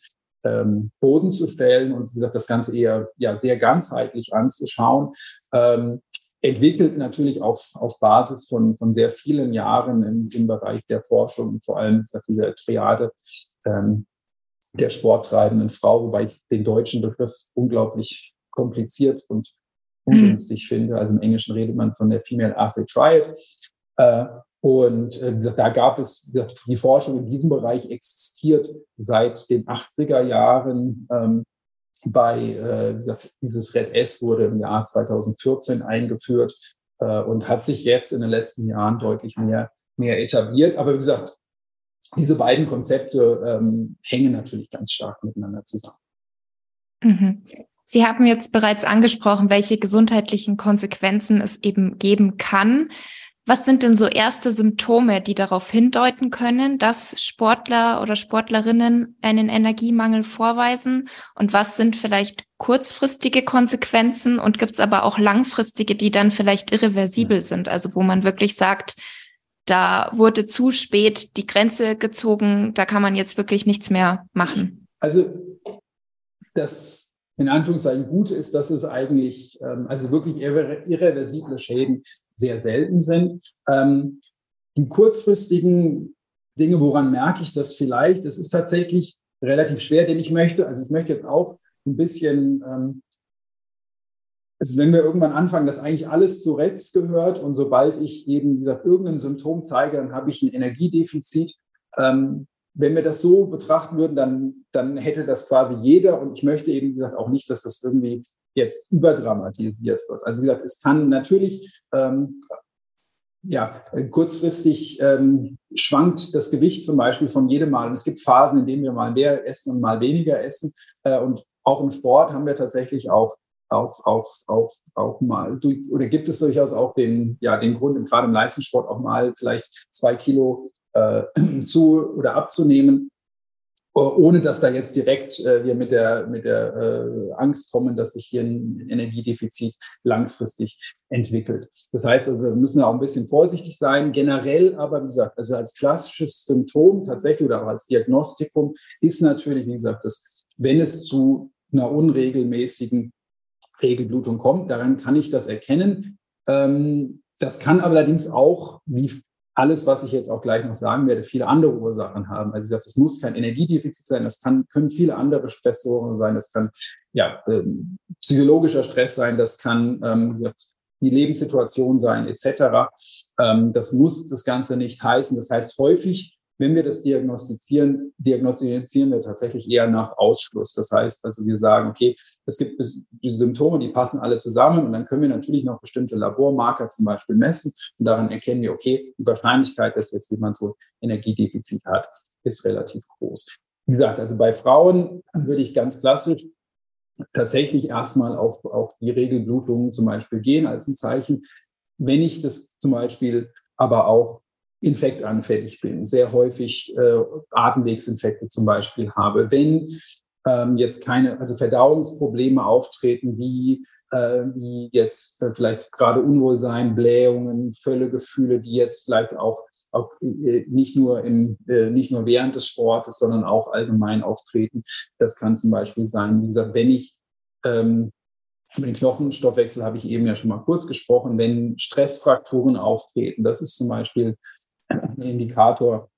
ähm, Boden zu stellen und wie gesagt, das Ganze eher ja, sehr ganzheitlich anzuschauen. Ähm, entwickelt natürlich auf, auf Basis von, von sehr vielen Jahren im, im Bereich der Forschung vor allem dieser Triade ähm, der sporttreibenden Frau, wobei ich den deutschen Begriff unglaublich kompliziert und ungünstig mhm. finde. Also im Englischen redet man von der Female Athlete Triad. Äh, und äh, da gab es, die Forschung in diesem Bereich existiert seit den 80er Jahren. Ähm, bei, äh, wie gesagt, dieses Red S wurde im Jahr 2014 eingeführt äh, und hat sich jetzt in den letzten Jahren deutlich mehr, mehr etabliert. Aber wie gesagt, diese beiden Konzepte ähm, hängen natürlich ganz stark miteinander zusammen. Mhm. Sie haben jetzt bereits angesprochen, welche gesundheitlichen Konsequenzen es eben geben kann. Was sind denn so erste Symptome, die darauf hindeuten können, dass Sportler oder Sportlerinnen einen Energiemangel vorweisen? Und was sind vielleicht kurzfristige Konsequenzen? Und gibt es aber auch langfristige, die dann vielleicht irreversibel sind? Also wo man wirklich sagt, da wurde zu spät die Grenze gezogen, da kann man jetzt wirklich nichts mehr machen. Also das in Anführungszeichen Gute ist, dass es eigentlich ähm, also wirklich irreversible Schäden sehr selten sind. Ähm, die kurzfristigen Dinge, woran merke ich das vielleicht? Es ist tatsächlich relativ schwer, denn ich möchte, also ich möchte jetzt auch ein bisschen, ähm, also wenn wir irgendwann anfangen, dass eigentlich alles zu Rechts gehört und sobald ich eben, wie gesagt, irgendein Symptom zeige, dann habe ich ein Energiedefizit. Ähm, wenn wir das so betrachten würden, dann, dann hätte das quasi jeder und ich möchte eben, wie gesagt, auch nicht, dass das irgendwie jetzt überdramatisiert wird. Also wie gesagt, es kann natürlich ähm, ja, kurzfristig ähm, schwankt das Gewicht zum Beispiel von jedem Mal. Und es gibt Phasen, in denen wir mal mehr essen und mal weniger essen. Äh, und auch im Sport haben wir tatsächlich auch auch, auch, auch, auch mal, oder gibt es durchaus auch den, ja, den Grund, gerade im Leistungssport auch mal vielleicht zwei Kilo äh, zu oder abzunehmen, ohne dass da jetzt direkt äh, wir mit der, mit der äh, Angst kommen, dass sich hier ein Energiedefizit langfristig entwickelt. Das heißt, also, wir müssen auch ein bisschen vorsichtig sein. Generell aber, wie gesagt, also als klassisches Symptom tatsächlich oder auch als Diagnostikum ist natürlich, wie gesagt, dass wenn es zu einer unregelmäßigen Regelblutung kommt, daran kann ich das erkennen. Ähm, das kann allerdings auch, wie alles, was ich jetzt auch gleich noch sagen werde, viele andere Ursachen haben. Also es muss kein Energiedefizit sein, das kann, können viele andere Stressoren sein, das kann ja, ähm, psychologischer Stress sein, das kann ähm, die Lebenssituation sein, etc. Ähm, das muss das Ganze nicht heißen. Das heißt, häufig wenn wir das diagnostizieren, diagnostizieren wir tatsächlich eher nach Ausschluss. Das heißt also, wir sagen, okay, es gibt Symptome, die passen alle zusammen und dann können wir natürlich noch bestimmte Labormarker zum Beispiel messen und daran erkennen wir, okay, die Wahrscheinlichkeit, dass jetzt jemand so Energiedefizit hat, ist relativ groß. Wie gesagt, also bei Frauen würde ich ganz klassisch tatsächlich erstmal auf, auf die Regelblutung zum Beispiel gehen als ein Zeichen. Wenn ich das zum Beispiel aber auch infektanfällig bin, sehr häufig äh, Atemwegsinfekte zum Beispiel habe, wenn ähm, jetzt keine, also Verdauungsprobleme auftreten, wie, äh, wie jetzt äh, vielleicht gerade Unwohlsein, Blähungen, Völlegefühle, die jetzt vielleicht auch, auch äh, nicht, nur im, äh, nicht nur während des Sportes, sondern auch allgemein auftreten. Das kann zum Beispiel sein, wie gesagt, wenn ich ähm, über den Knochenstoffwechsel habe ich eben ja schon mal kurz gesprochen. Wenn Stressfrakturen auftreten, das ist zum Beispiel Indikator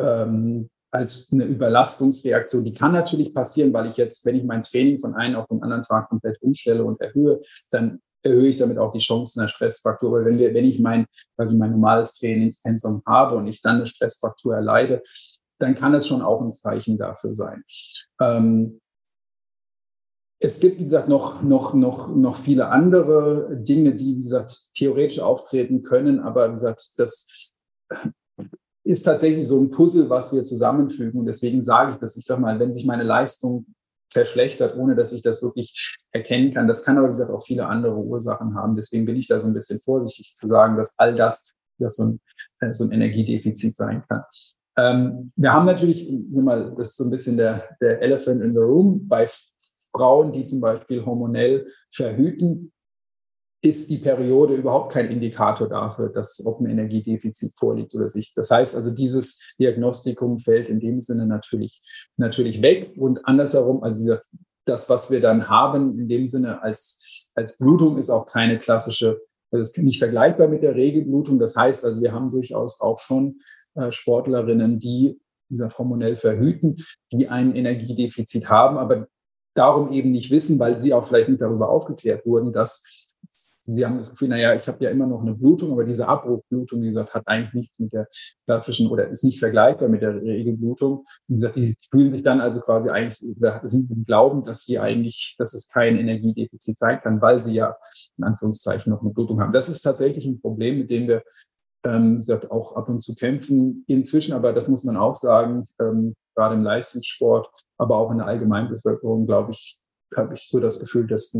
ähm, als eine Überlastungsreaktion. Die kann natürlich passieren, weil ich jetzt, wenn ich mein Training von einem auf den anderen Tag komplett umstelle und erhöhe, dann erhöhe ich damit auch die Chancen einer Stressfraktur. Weil wenn, wir, wenn ich mein, also mein normales Trainingspensum habe und ich dann eine Stressfraktur erleide, dann kann es schon auch ein Zeichen dafür sein. Ähm, es gibt, wie gesagt, noch, noch, noch, noch viele andere Dinge, die, wie gesagt, theoretisch auftreten können, aber wie gesagt, das ist tatsächlich so ein Puzzle, was wir zusammenfügen. Und deswegen sage ich das. Ich sage mal, wenn sich meine Leistung verschlechtert, ohne dass ich das wirklich erkennen kann, das kann aber, wie gesagt, auch viele andere Ursachen haben. Deswegen bin ich da so ein bisschen vorsichtig zu sagen, dass all das ja, so, ein, äh, so ein Energiedefizit sein kann. Ähm, wir haben natürlich, mal, das ist so ein bisschen der, der Elephant in the Room, bei Frauen, die zum Beispiel hormonell verhüten, ist die Periode überhaupt kein Indikator dafür, dass ob ein Energiedefizit vorliegt oder nicht. Das heißt also, dieses Diagnostikum fällt in dem Sinne natürlich, natürlich weg. Und andersherum, also das, was wir dann haben, in dem Sinne als, als Blutung, ist auch keine klassische, das ist nicht vergleichbar mit der Regelblutung. Das heißt also, wir haben durchaus auch schon äh, Sportlerinnen, die gesagt, hormonell verhüten, die ein Energiedefizit haben, aber darum eben nicht wissen, weil sie auch vielleicht nicht darüber aufgeklärt wurden, dass Sie haben das Gefühl, naja, ich habe ja immer noch eine Blutung, aber diese Abbruchblutung, wie gesagt, hat eigentlich nichts mit der klassischen oder ist nicht vergleichbar mit der Regelblutung. Wie gesagt, die fühlen sich dann also quasi eigentlich, oder sind im Glauben, dass sie eigentlich, dass es kein Energiedefizit sein kann, weil sie ja in Anführungszeichen noch eine Blutung haben. Das ist tatsächlich ein Problem, mit dem wir ähm, gesagt, auch ab und zu kämpfen. Inzwischen, aber das muss man auch sagen, ähm, gerade im Leistungssport, aber auch in der Allgemeinbevölkerung, glaube ich, habe ich so das Gefühl, dass,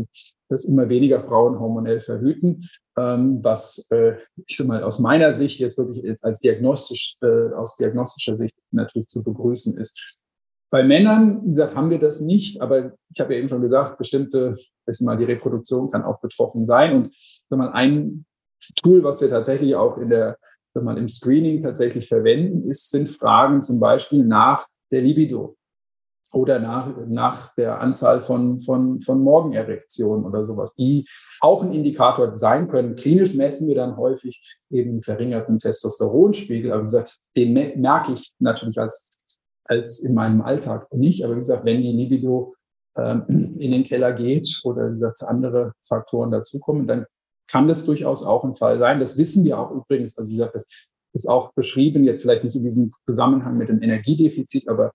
dass immer weniger Frauen hormonell verhüten, ähm, was äh, ich sag mal aus meiner Sicht jetzt wirklich jetzt als diagnostisch äh, aus diagnostischer Sicht natürlich zu begrüßen ist. Bei Männern, wie gesagt, haben wir das nicht, aber ich habe ja eben schon gesagt, bestimmte, ich mal, die Reproduktion kann auch betroffen sein. Und sag mal, ein Tool, was wir tatsächlich auch in der, sag mal, im Screening tatsächlich verwenden, ist, sind Fragen zum Beispiel nach der Libido oder nach, nach der Anzahl von, von, von Morgenerektionen oder sowas, die auch ein Indikator sein können. Klinisch messen wir dann häufig eben verringerten Testosteronspiegel. Aber wie gesagt, den merke ich natürlich als, als in meinem Alltag nicht. Aber wie gesagt, wenn die Libido ähm, in den Keller geht oder wie gesagt andere Faktoren dazukommen, dann kann das durchaus auch ein Fall sein. Das wissen wir auch übrigens. Also wie gesagt, das ist auch beschrieben, jetzt vielleicht nicht in diesem Zusammenhang mit dem Energiedefizit, aber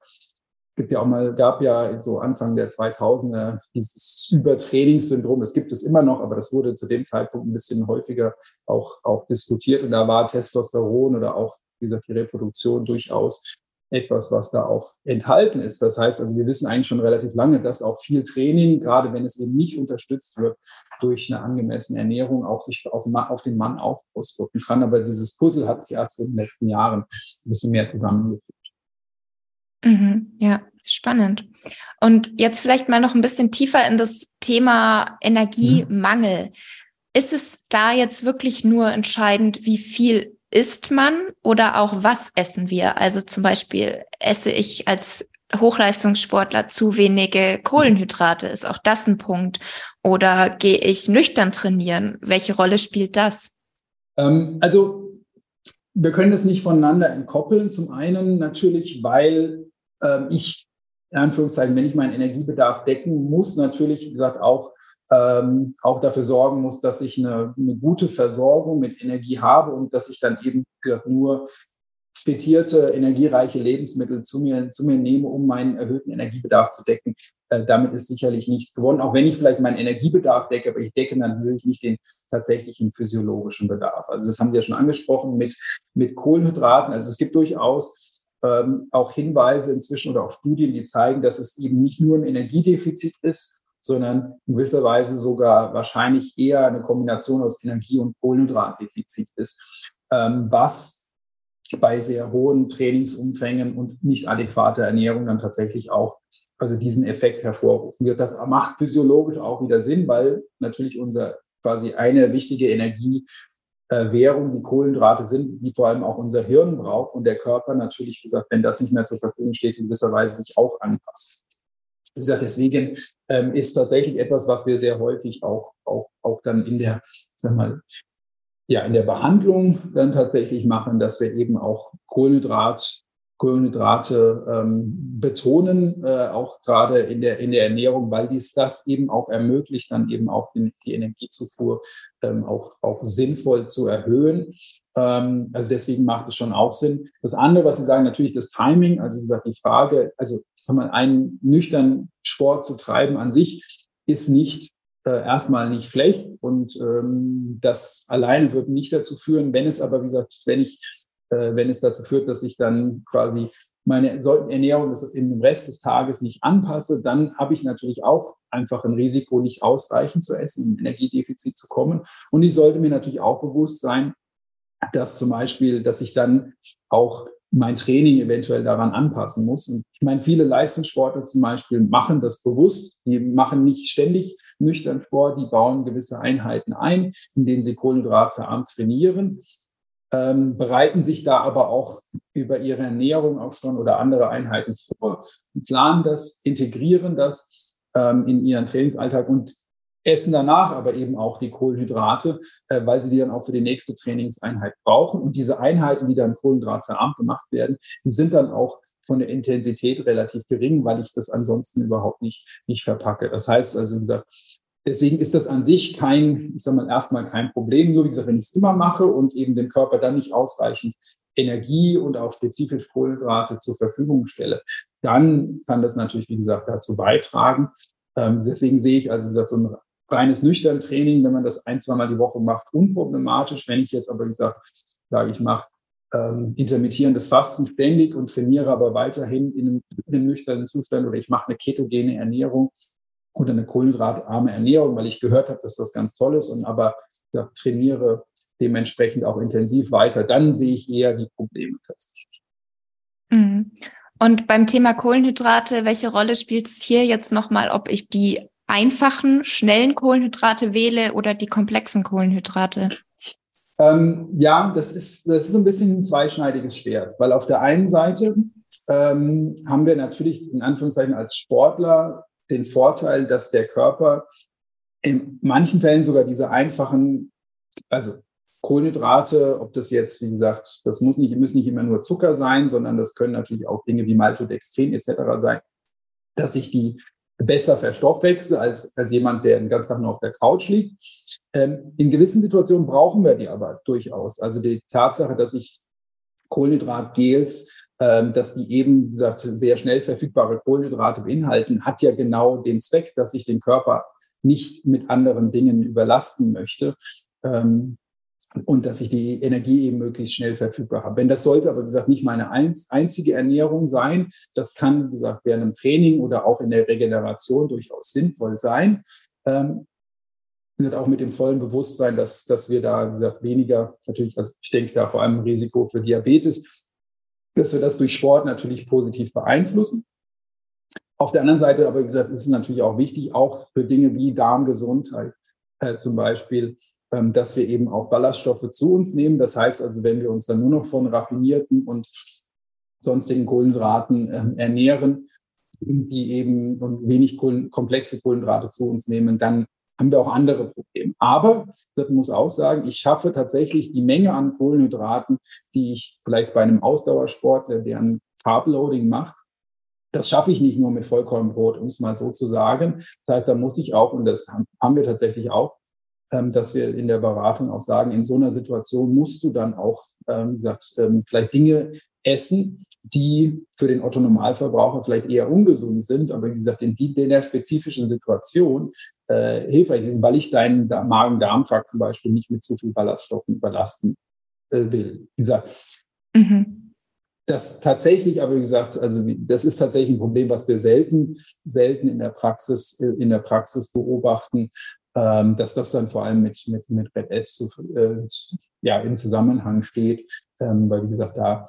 gibt ja auch mal, gab ja so Anfang der 2000er dieses Übertrainingssyndrom. Das gibt es immer noch, aber das wurde zu dem Zeitpunkt ein bisschen häufiger auch, auch diskutiert. Und da war Testosteron oder auch, wie gesagt, die Reproduktion durchaus etwas, was da auch enthalten ist. Das heißt also, wir wissen eigentlich schon relativ lange, dass auch viel Training, gerade wenn es eben nicht unterstützt wird durch eine angemessene Ernährung, auch sich auf, auf den Mann auch auswirken kann. Aber dieses Puzzle hat sich erst in den letzten Jahren ein bisschen mehr zusammengefügt. Mhm, ja, spannend. Und jetzt vielleicht mal noch ein bisschen tiefer in das Thema Energiemangel. Mhm. Ist es da jetzt wirklich nur entscheidend, wie viel isst man oder auch was essen wir? Also zum Beispiel esse ich als Hochleistungssportler zu wenige Kohlenhydrate? Ist auch das ein Punkt? Oder gehe ich nüchtern trainieren? Welche Rolle spielt das? Ähm, also wir können das nicht voneinander entkoppeln. Zum einen natürlich, weil ähm, ich, in Anführungszeichen, wenn ich meinen Energiebedarf decken muss, natürlich, wie gesagt, auch, ähm, auch dafür sorgen muss, dass ich eine, eine, gute Versorgung mit Energie habe und dass ich dann eben nur frittierte, energiereiche Lebensmittel zu mir, zu mir nehme, um meinen erhöhten Energiebedarf zu decken. Äh, damit ist sicherlich nichts gewonnen, auch wenn ich vielleicht meinen Energiebedarf decke, aber ich decke natürlich nicht den tatsächlichen physiologischen Bedarf. Also das haben Sie ja schon angesprochen mit, mit Kohlenhydraten. Also es gibt durchaus ähm, auch Hinweise inzwischen oder auch Studien, die zeigen, dass es eben nicht nur ein Energiedefizit ist, sondern in gewisser Weise sogar wahrscheinlich eher eine Kombination aus Energie- und Kohlenhydratdefizit ist, ähm, was bei sehr hohen Trainingsumfängen und nicht adäquater Ernährung dann tatsächlich auch also diesen Effekt hervorrufen wird. Das macht physiologisch auch wieder Sinn, weil natürlich unser quasi eine wichtige Energie Währung, die Kohlenhydrate sind, die vor allem auch unser Hirn braucht und der Körper natürlich, wie gesagt, wenn das nicht mehr zur Verfügung steht, in gewisser Weise sich auch anpasst. Wie gesagt, deswegen ähm, ist tatsächlich etwas, was wir sehr häufig auch, auch, auch dann in der, sag mal, ja, in der Behandlung dann tatsächlich machen, dass wir eben auch Kohlenhydrat Kohlenhydrate ähm, betonen, äh, auch gerade in der, in der Ernährung, weil dies das eben auch ermöglicht, dann eben auch die, die Energiezufuhr ähm, auch, auch sinnvoll zu erhöhen. Ähm, also deswegen macht es schon auch Sinn. Das andere, was Sie sagen, natürlich das Timing, also wie gesagt, die Frage, also ich sag mal, einen nüchternen Sport zu treiben an sich ist nicht äh, erstmal nicht schlecht und ähm, das alleine wird nicht dazu führen, wenn es aber, wie gesagt, wenn ich wenn es dazu führt, dass ich dann quasi meine Ernährung dem Rest des Tages nicht anpasse, dann habe ich natürlich auch einfach ein Risiko, nicht ausreichend zu essen, in Energiedefizit zu kommen. Und ich sollte mir natürlich auch bewusst sein, dass zum Beispiel, dass ich dann auch mein Training eventuell daran anpassen muss. Und ich meine, viele Leistungssportler zum Beispiel machen das bewusst. Die machen nicht ständig nüchtern Sport, die bauen gewisse Einheiten ein, in denen sie kohlenhydratverarmt trainieren ähm, bereiten sich da aber auch über ihre Ernährung auch schon oder andere Einheiten vor, planen das, integrieren das ähm, in ihren Trainingsalltag und essen danach aber eben auch die Kohlenhydrate, äh, weil sie die dann auch für die nächste Trainingseinheit brauchen. Und diese Einheiten, die dann kohlenhydratverarmt gemacht werden, sind dann auch von der Intensität relativ gering, weil ich das ansonsten überhaupt nicht, nicht verpacke. Das heißt also, wie gesagt, Deswegen ist das an sich kein, ich sage mal, erstmal kein Problem. Nur wie gesagt, wenn ich es immer mache und eben dem Körper dann nicht ausreichend Energie und auch spezifisch Kohlenhydrate zur Verfügung stelle, dann kann das natürlich, wie gesagt, dazu beitragen. Ähm, deswegen sehe ich also gesagt, so ein reines nüchtern Training, wenn man das ein, zweimal die Woche macht, unproblematisch. Wenn ich jetzt aber, gesagt, sage, ich mache ähm, intermittierendes Fasten ständig und trainiere aber weiterhin in einem, in einem nüchternen Zustand oder ich mache eine ketogene Ernährung, oder eine kohlenhydratarme Ernährung, weil ich gehört habe, dass das ganz toll ist und aber ja, trainiere dementsprechend auch intensiv weiter, dann sehe ich eher die Probleme tatsächlich. Mhm. Und beim Thema Kohlenhydrate, welche Rolle spielt es hier jetzt nochmal, ob ich die einfachen, schnellen Kohlenhydrate wähle oder die komplexen Kohlenhydrate? Ähm, ja, das ist, das ist ein bisschen ein zweischneidiges Schwert, weil auf der einen Seite ähm, haben wir natürlich in Anführungszeichen als Sportler den Vorteil, dass der Körper in manchen Fällen sogar diese einfachen, also Kohlenhydrate, ob das jetzt, wie gesagt, das muss nicht, müssen nicht immer nur Zucker sein, sondern das können natürlich auch Dinge wie Maltodextrin etc. sein, dass ich die besser verstoffwechsel als, als jemand, der den ganzen Tag nur auf der Couch liegt. Ähm, in gewissen Situationen brauchen wir die aber durchaus. Also die Tatsache, dass ich Kohlenhydratgels, dass die eben, wie gesagt, sehr schnell verfügbare Kohlenhydrate beinhalten, hat ja genau den Zweck, dass ich den Körper nicht mit anderen Dingen überlasten möchte. Ähm, und dass ich die Energie eben möglichst schnell verfügbar habe. Wenn das sollte aber, wie gesagt, nicht meine einzige Ernährung sein. Das kann, wie gesagt, während einem Training oder auch in der Regeneration durchaus sinnvoll sein. Ähm, auch mit dem vollen Bewusstsein, dass, dass wir da, wie gesagt, weniger, natürlich, also ich denke da vor allem Risiko für Diabetes, dass wir das durch Sport natürlich positiv beeinflussen. Auf der anderen Seite, aber wie gesagt, ist es natürlich auch wichtig, auch für Dinge wie Darmgesundheit äh, zum Beispiel, ähm, dass wir eben auch Ballaststoffe zu uns nehmen. Das heißt also, wenn wir uns dann nur noch von raffinierten und sonstigen Kohlenhydraten äh, ernähren, die eben wenig Kohlen, komplexe Kohlenhydrate zu uns nehmen, dann haben wir auch andere Probleme. Aber das muss auch sagen, ich schaffe tatsächlich die Menge an Kohlenhydraten, die ich vielleicht bei einem Ausdauersportler, der ein Carbloading macht, das schaffe ich nicht nur mit Vollkornbrot, um es mal so zu sagen. Das heißt, da muss ich auch, und das haben wir tatsächlich auch, ähm, dass wir in der Beratung auch sagen, in so einer Situation musst du dann auch, ähm, gesagt, ähm, vielleicht Dinge essen, die für den Otto-Normalverbraucher vielleicht eher ungesund sind, aber wie gesagt, in, die, in der spezifischen Situation äh, hilfreich sind, weil ich deinen Magen-Darm-Trakt zum Beispiel nicht mit zu viel Ballaststoffen überlasten äh, will. Wie gesagt, mhm. das tatsächlich, aber wie gesagt, also das ist tatsächlich ein Problem, was wir selten, selten in der Praxis, äh, in der Praxis beobachten ähm, dass das dann vor allem mit, mit, mit Red S zu, äh, ja, im Zusammenhang steht, ähm, weil wie gesagt, da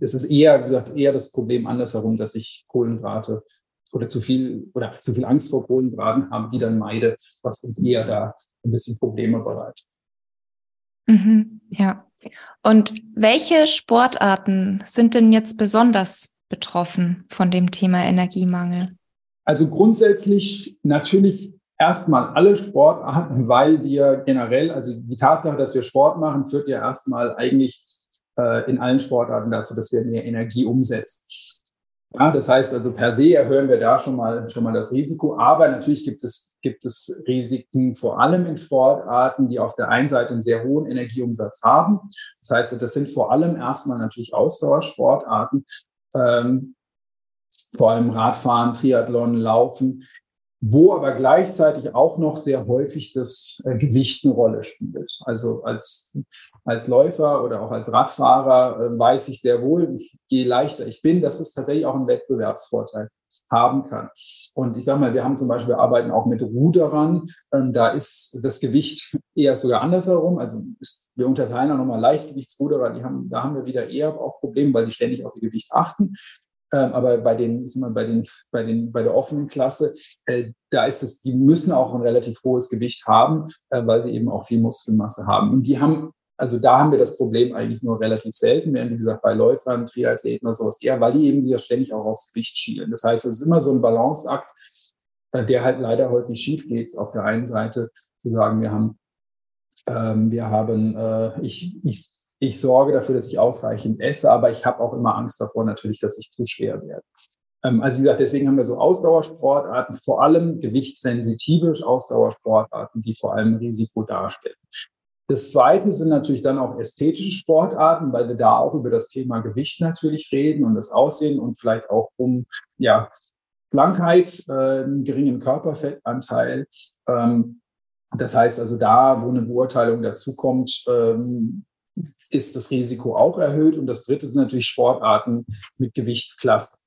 es ist eher, wie gesagt, eher das Problem andersherum, dass ich Kohlenhydrate oder zu viel oder zu viel Angst vor Kohlenhydraten habe, die dann meide, was uns eher da ein bisschen Probleme bereitet. Mhm, ja. Und welche Sportarten sind denn jetzt besonders betroffen von dem Thema Energiemangel? Also grundsätzlich natürlich erstmal alle Sportarten, weil wir generell, also die Tatsache, dass wir Sport machen, führt ja erstmal eigentlich äh, in allen Sportarten dazu, dass wir mehr Energie umsetzen. Ja, das heißt also per se erhöhen wir da schon mal, schon mal das Risiko. Aber natürlich gibt es, gibt es Risiken, vor allem in Sportarten, die auf der einen Seite einen sehr hohen Energieumsatz haben. Das heißt, das sind vor allem erstmal natürlich Ausdauersportarten, ähm, vor allem Radfahren, Triathlon, Laufen, wo aber gleichzeitig auch noch sehr häufig das äh, Gewicht eine Rolle spielt. Also als, als Läufer oder auch als Radfahrer äh, weiß ich sehr wohl, je leichter ich bin, dass es tatsächlich auch einen Wettbewerbsvorteil haben kann. Und ich sage mal, wir haben zum Beispiel, wir arbeiten auch mit Ruderern. Ähm, da ist das Gewicht eher sogar andersherum. Also ist, wir unterteilen auch nochmal Leichtgewichtsruderer, die haben, da haben wir wieder eher auch Probleme, weil die ständig auf ihr Gewicht achten. Ähm, aber bei den, ich mal, bei den, bei den, bei der offenen Klasse, äh, da ist es, die müssen auch ein relativ hohes Gewicht haben, äh, weil sie eben auch viel Muskelmasse haben. Und die haben, also da haben wir das Problem eigentlich nur relativ selten, während wie gesagt bei Läufern, Triathleten oder sowas eher, weil die eben wieder ständig auch aufs Gewicht schielen. Das heißt, es ist immer so ein Balanceakt, äh, der halt leider häufig schief geht. Auf der einen Seite zu sagen, wir haben ähm, wir haben, äh, ich, ich ich sorge dafür, dass ich ausreichend esse, aber ich habe auch immer Angst davor natürlich, dass ich zu schwer werde. Ähm, also wie gesagt, deswegen haben wir so Ausdauersportarten, vor allem gewichtssensitive Ausdauersportarten, die vor allem Risiko darstellen. Das Zweite sind natürlich dann auch ästhetische Sportarten, weil wir da auch über das Thema Gewicht natürlich reden und das Aussehen und vielleicht auch um ja, Blankheit, äh, einen geringen Körperfettanteil. Ähm, das heißt also da, wo eine Beurteilung dazu kommt, ähm, ist das Risiko auch erhöht. Und das dritte sind natürlich Sportarten mit Gewichtsklassen.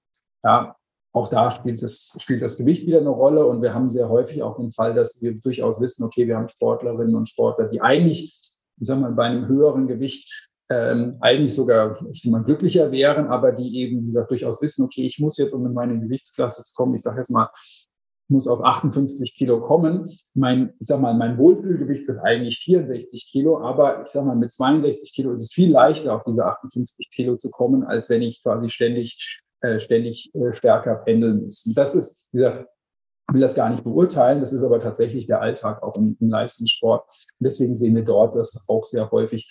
Ja, auch da spielt das, spielt das Gewicht wieder eine Rolle. Und wir haben sehr häufig auch den Fall, dass wir durchaus wissen, okay, wir haben Sportlerinnen und Sportler, die eigentlich, ich sag mal, bei einem höheren Gewicht ähm, eigentlich sogar mal, glücklicher wären, aber die eben, wie gesagt, durchaus wissen, okay, ich muss jetzt, um in meine Gewichtsklasse zu kommen, ich sage jetzt mal, muss auf 58 Kilo kommen. Mein, ich sag mal, mein Wohlfühlgewicht ist eigentlich 64 Kilo, aber ich sag mal, mit 62 Kilo ist es viel leichter, auf diese 58 Kilo zu kommen, als wenn ich quasi ständig, äh, ständig äh, stärker pendeln muss. Und das ist, wie gesagt, will das gar nicht beurteilen. Das ist aber tatsächlich der Alltag auch im, im Leistungssport. Und deswegen sehen wir dort das auch sehr häufig,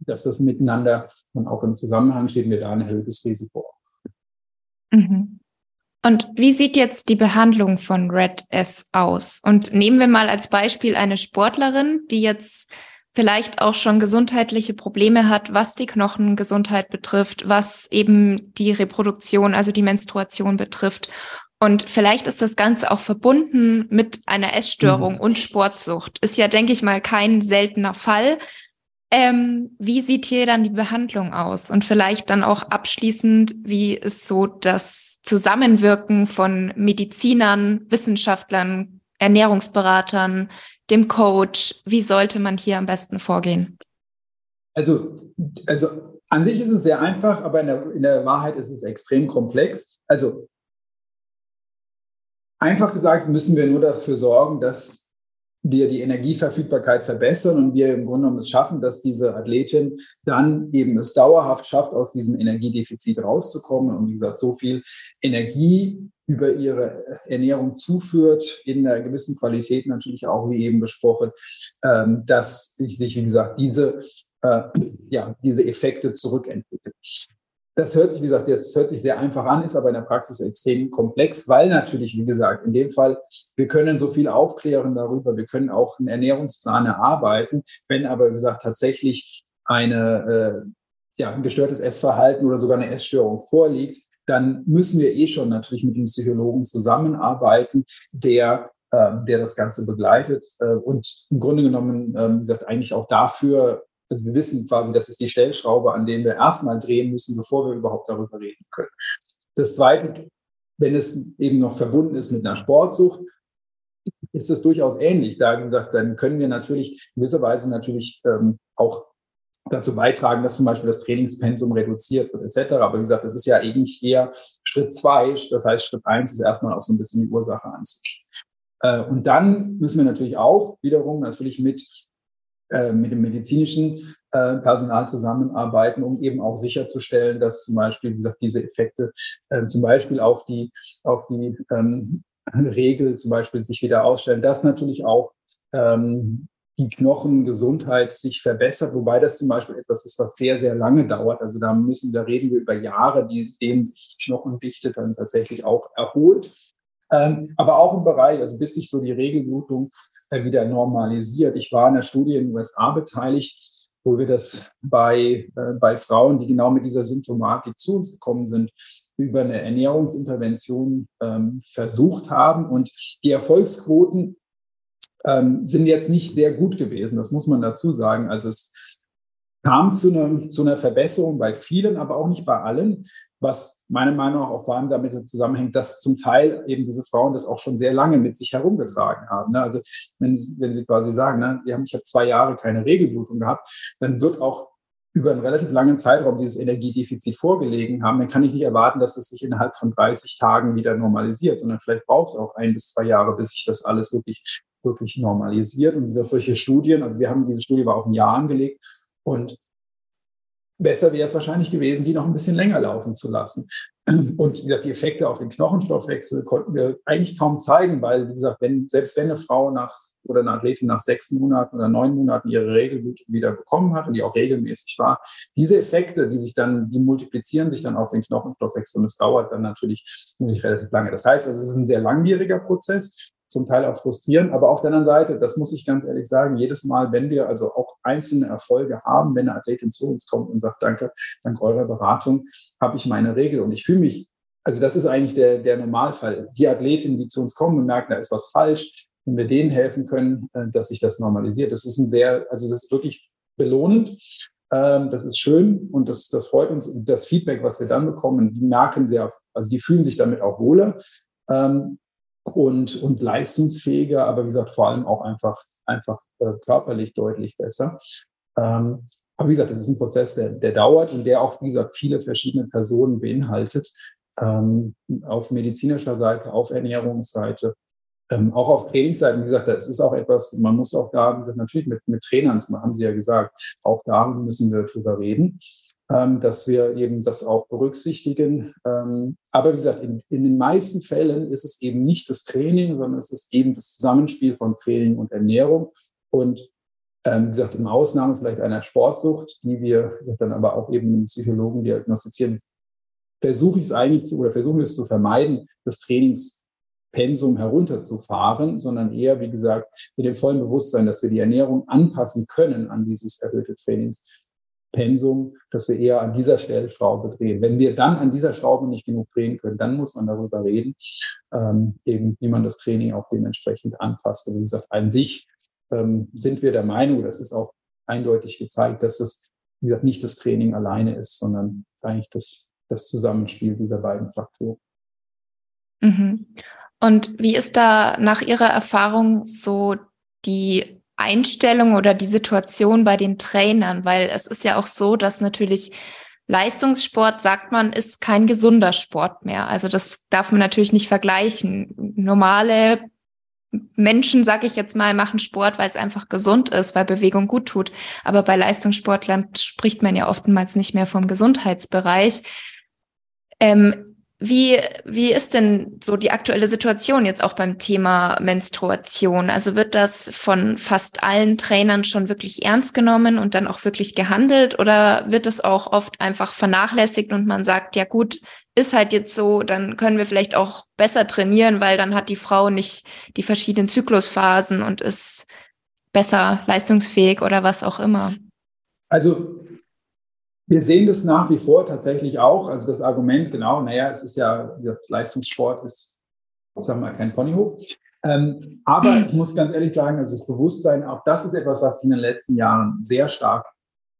dass das miteinander und auch im Zusammenhang steht, wir da ein erhöhtes Risiko. Mhm. Und wie sieht jetzt die Behandlung von Red S aus? Und nehmen wir mal als Beispiel eine Sportlerin, die jetzt vielleicht auch schon gesundheitliche Probleme hat, was die Knochengesundheit betrifft, was eben die Reproduktion, also die Menstruation betrifft. Und vielleicht ist das Ganze auch verbunden mit einer Essstörung mhm. und Sportsucht. Ist ja, denke ich mal, kein seltener Fall. Ähm, wie sieht hier dann die Behandlung aus? Und vielleicht dann auch abschließend, wie ist so das Zusammenwirken von Medizinern, Wissenschaftlern, Ernährungsberatern, dem Coach? Wie sollte man hier am besten vorgehen? Also, also an sich ist es sehr einfach, aber in der, in der Wahrheit ist es extrem komplex. Also einfach gesagt müssen wir nur dafür sorgen, dass wir die Energieverfügbarkeit verbessern und wir im Grunde genommen es schaffen, dass diese Athletin dann eben es dauerhaft schafft, aus diesem Energiedefizit rauszukommen und wie gesagt, so viel Energie über ihre Ernährung zuführt, in einer gewissen Qualität natürlich auch, wie eben besprochen, ähm, dass sich, wie gesagt, diese, äh, ja, diese Effekte zurückentwickeln. Das hört sich, wie gesagt, das hört sich sehr einfach an, ist aber in der Praxis extrem komplex, weil natürlich, wie gesagt, in dem Fall, wir können so viel aufklären darüber, wir können auch einen Ernährungsplan erarbeiten, wenn aber, wie gesagt, tatsächlich eine, äh, ja, ein gestörtes Essverhalten oder sogar eine Essstörung vorliegt, dann müssen wir eh schon natürlich mit dem Psychologen zusammenarbeiten, der äh, der das Ganze begleitet äh, und im Grunde genommen, äh, wie gesagt, eigentlich auch dafür also wir wissen quasi, das ist die Stellschraube, an der wir erstmal drehen müssen, bevor wir überhaupt darüber reden können. Das Zweite, wenn es eben noch verbunden ist mit einer Sportsucht, ist es durchaus ähnlich. Da gesagt, dann können wir natürlich in gewisser Weise natürlich ähm, auch dazu beitragen, dass zum Beispiel das Trainingspensum reduziert wird, etc. Aber wie gesagt, das ist ja eigentlich eher Schritt zwei. Das heißt, Schritt eins ist erstmal auch so ein bisschen die Ursache anzugehen. Äh, und dann müssen wir natürlich auch wiederum natürlich mit äh, mit dem medizinischen äh, Personal zusammenarbeiten, um eben auch sicherzustellen, dass zum Beispiel, wie gesagt, diese Effekte äh, zum Beispiel auf die, auf die ähm, Regel zum Beispiel sich wieder ausstellen, dass natürlich auch ähm, die Knochengesundheit sich verbessert, wobei das zum Beispiel etwas ist, was sehr, sehr lange dauert. Also da müssen, da reden wir über Jahre, die, denen sich die Knochendichte dann tatsächlich auch erholt. Ähm, aber auch im Bereich, also bis sich so die Regelblutung äh, wieder normalisiert. Ich war in der Studie in den USA beteiligt, wo wir das bei, äh, bei Frauen, die genau mit dieser Symptomatik zu uns gekommen sind, über eine Ernährungsintervention ähm, versucht haben. Und die Erfolgsquoten ähm, sind jetzt nicht sehr gut gewesen, das muss man dazu sagen. Also es kam zu einer, zu einer Verbesserung bei vielen, aber auch nicht bei allen was meiner Meinung nach auch vor allem damit zusammenhängt, dass zum Teil eben diese Frauen das auch schon sehr lange mit sich herumgetragen haben. Ne? Also wenn, wenn sie quasi sagen, ne, wir haben, ich habe zwei Jahre keine Regelblutung gehabt, dann wird auch über einen relativ langen Zeitraum dieses Energiedefizit vorgelegen haben, dann kann ich nicht erwarten, dass es sich innerhalb von 30 Tagen wieder normalisiert, sondern vielleicht braucht es auch ein bis zwei Jahre, bis sich das alles wirklich, wirklich normalisiert. Und solche Studien, also wir haben diese Studie war auf ein Jahr angelegt und besser wäre es wahrscheinlich gewesen, die noch ein bisschen länger laufen zu lassen. Und wie gesagt, die Effekte auf den Knochenstoffwechsel konnten wir eigentlich kaum zeigen, weil, wie gesagt, wenn, selbst wenn eine Frau nach oder eine Athletin nach sechs Monaten oder neun Monaten ihre Regelblutung wieder bekommen hat und die auch regelmäßig war, diese Effekte, die sich dann, die multiplizieren sich dann auf den Knochenstoffwechsel und es dauert dann natürlich, natürlich relativ lange. Das heißt, also, es ist ein sehr langwieriger Prozess zum Teil auch frustrierend. Aber auf der anderen Seite, das muss ich ganz ehrlich sagen, jedes Mal, wenn wir also auch einzelne Erfolge haben, wenn eine Athletin zu uns kommt und sagt, danke, dank eurer Beratung habe ich meine Regel und ich fühle mich, also das ist eigentlich der, der Normalfall. Die Athletinnen, die zu uns kommen und merken, da ist was falsch, wenn wir denen helfen können, äh, dass sich das normalisiert. Das ist ein sehr, also das ist wirklich belohnend. Ähm, das ist schön und das, das freut uns. Das Feedback, was wir dann bekommen, die merken sehr, also die fühlen sich damit auch wohler. Ähm, und, und leistungsfähiger, aber wie gesagt, vor allem auch einfach, einfach äh, körperlich deutlich besser. Ähm, aber wie gesagt, das ist ein Prozess, der, der dauert und der auch, wie gesagt, viele verschiedene Personen beinhaltet. Ähm, auf medizinischer Seite, auf Ernährungsseite, ähm, auch auf Trainingsseite. Wie gesagt, das ist auch etwas, man muss auch da, wie gesagt, natürlich mit, mit Trainern, das haben Sie ja gesagt, auch da müssen wir drüber reden. Ähm, dass wir eben das auch berücksichtigen. Ähm, aber wie gesagt, in, in, den meisten Fällen ist es eben nicht das Training, sondern es ist eben das Zusammenspiel von Training und Ernährung. Und ähm, wie gesagt, in Ausnahme vielleicht einer Sportsucht, die wir dann aber auch eben mit Psychologen diagnostizieren, versuche ich es eigentlich zu, oder versuche es zu vermeiden, das Trainingspensum herunterzufahren, sondern eher, wie gesagt, mit dem vollen Bewusstsein, dass wir die Ernährung anpassen können an dieses erhöhte Trainings. Pensum, dass wir eher an dieser Stellschraube drehen. Wenn wir dann an dieser Schraube nicht genug drehen können, dann muss man darüber reden, ähm, eben wie man das Training auch dementsprechend anpasst. Und wie gesagt, an sich ähm, sind wir der Meinung, das ist auch eindeutig gezeigt, dass es, wie gesagt, nicht das Training alleine ist, sondern eigentlich das, das Zusammenspiel dieser beiden Faktoren. Mhm. Und wie ist da nach Ihrer Erfahrung so die Einstellung oder die Situation bei den Trainern? Weil es ist ja auch so, dass natürlich Leistungssport, sagt man, ist kein gesunder Sport mehr. Also das darf man natürlich nicht vergleichen. Normale Menschen, sage ich jetzt mal, machen Sport, weil es einfach gesund ist, weil Bewegung gut tut. Aber bei Leistungssportlern spricht man ja oftmals nicht mehr vom Gesundheitsbereich. Ähm, wie, wie ist denn so die aktuelle Situation jetzt auch beim Thema Menstruation? Also wird das von fast allen Trainern schon wirklich ernst genommen und dann auch wirklich gehandelt oder wird das auch oft einfach vernachlässigt und man sagt, ja gut, ist halt jetzt so, dann können wir vielleicht auch besser trainieren, weil dann hat die Frau nicht die verschiedenen Zyklusphasen und ist besser leistungsfähig oder was auch immer. Also wir sehen das nach wie vor tatsächlich auch. Also das Argument, genau, naja, es ist ja, Leistungssport ist, sagen wir mal, kein Ponyhof. Ähm, aber ich muss ganz ehrlich sagen, also das Bewusstsein, auch das ist etwas, was sich in den letzten Jahren sehr stark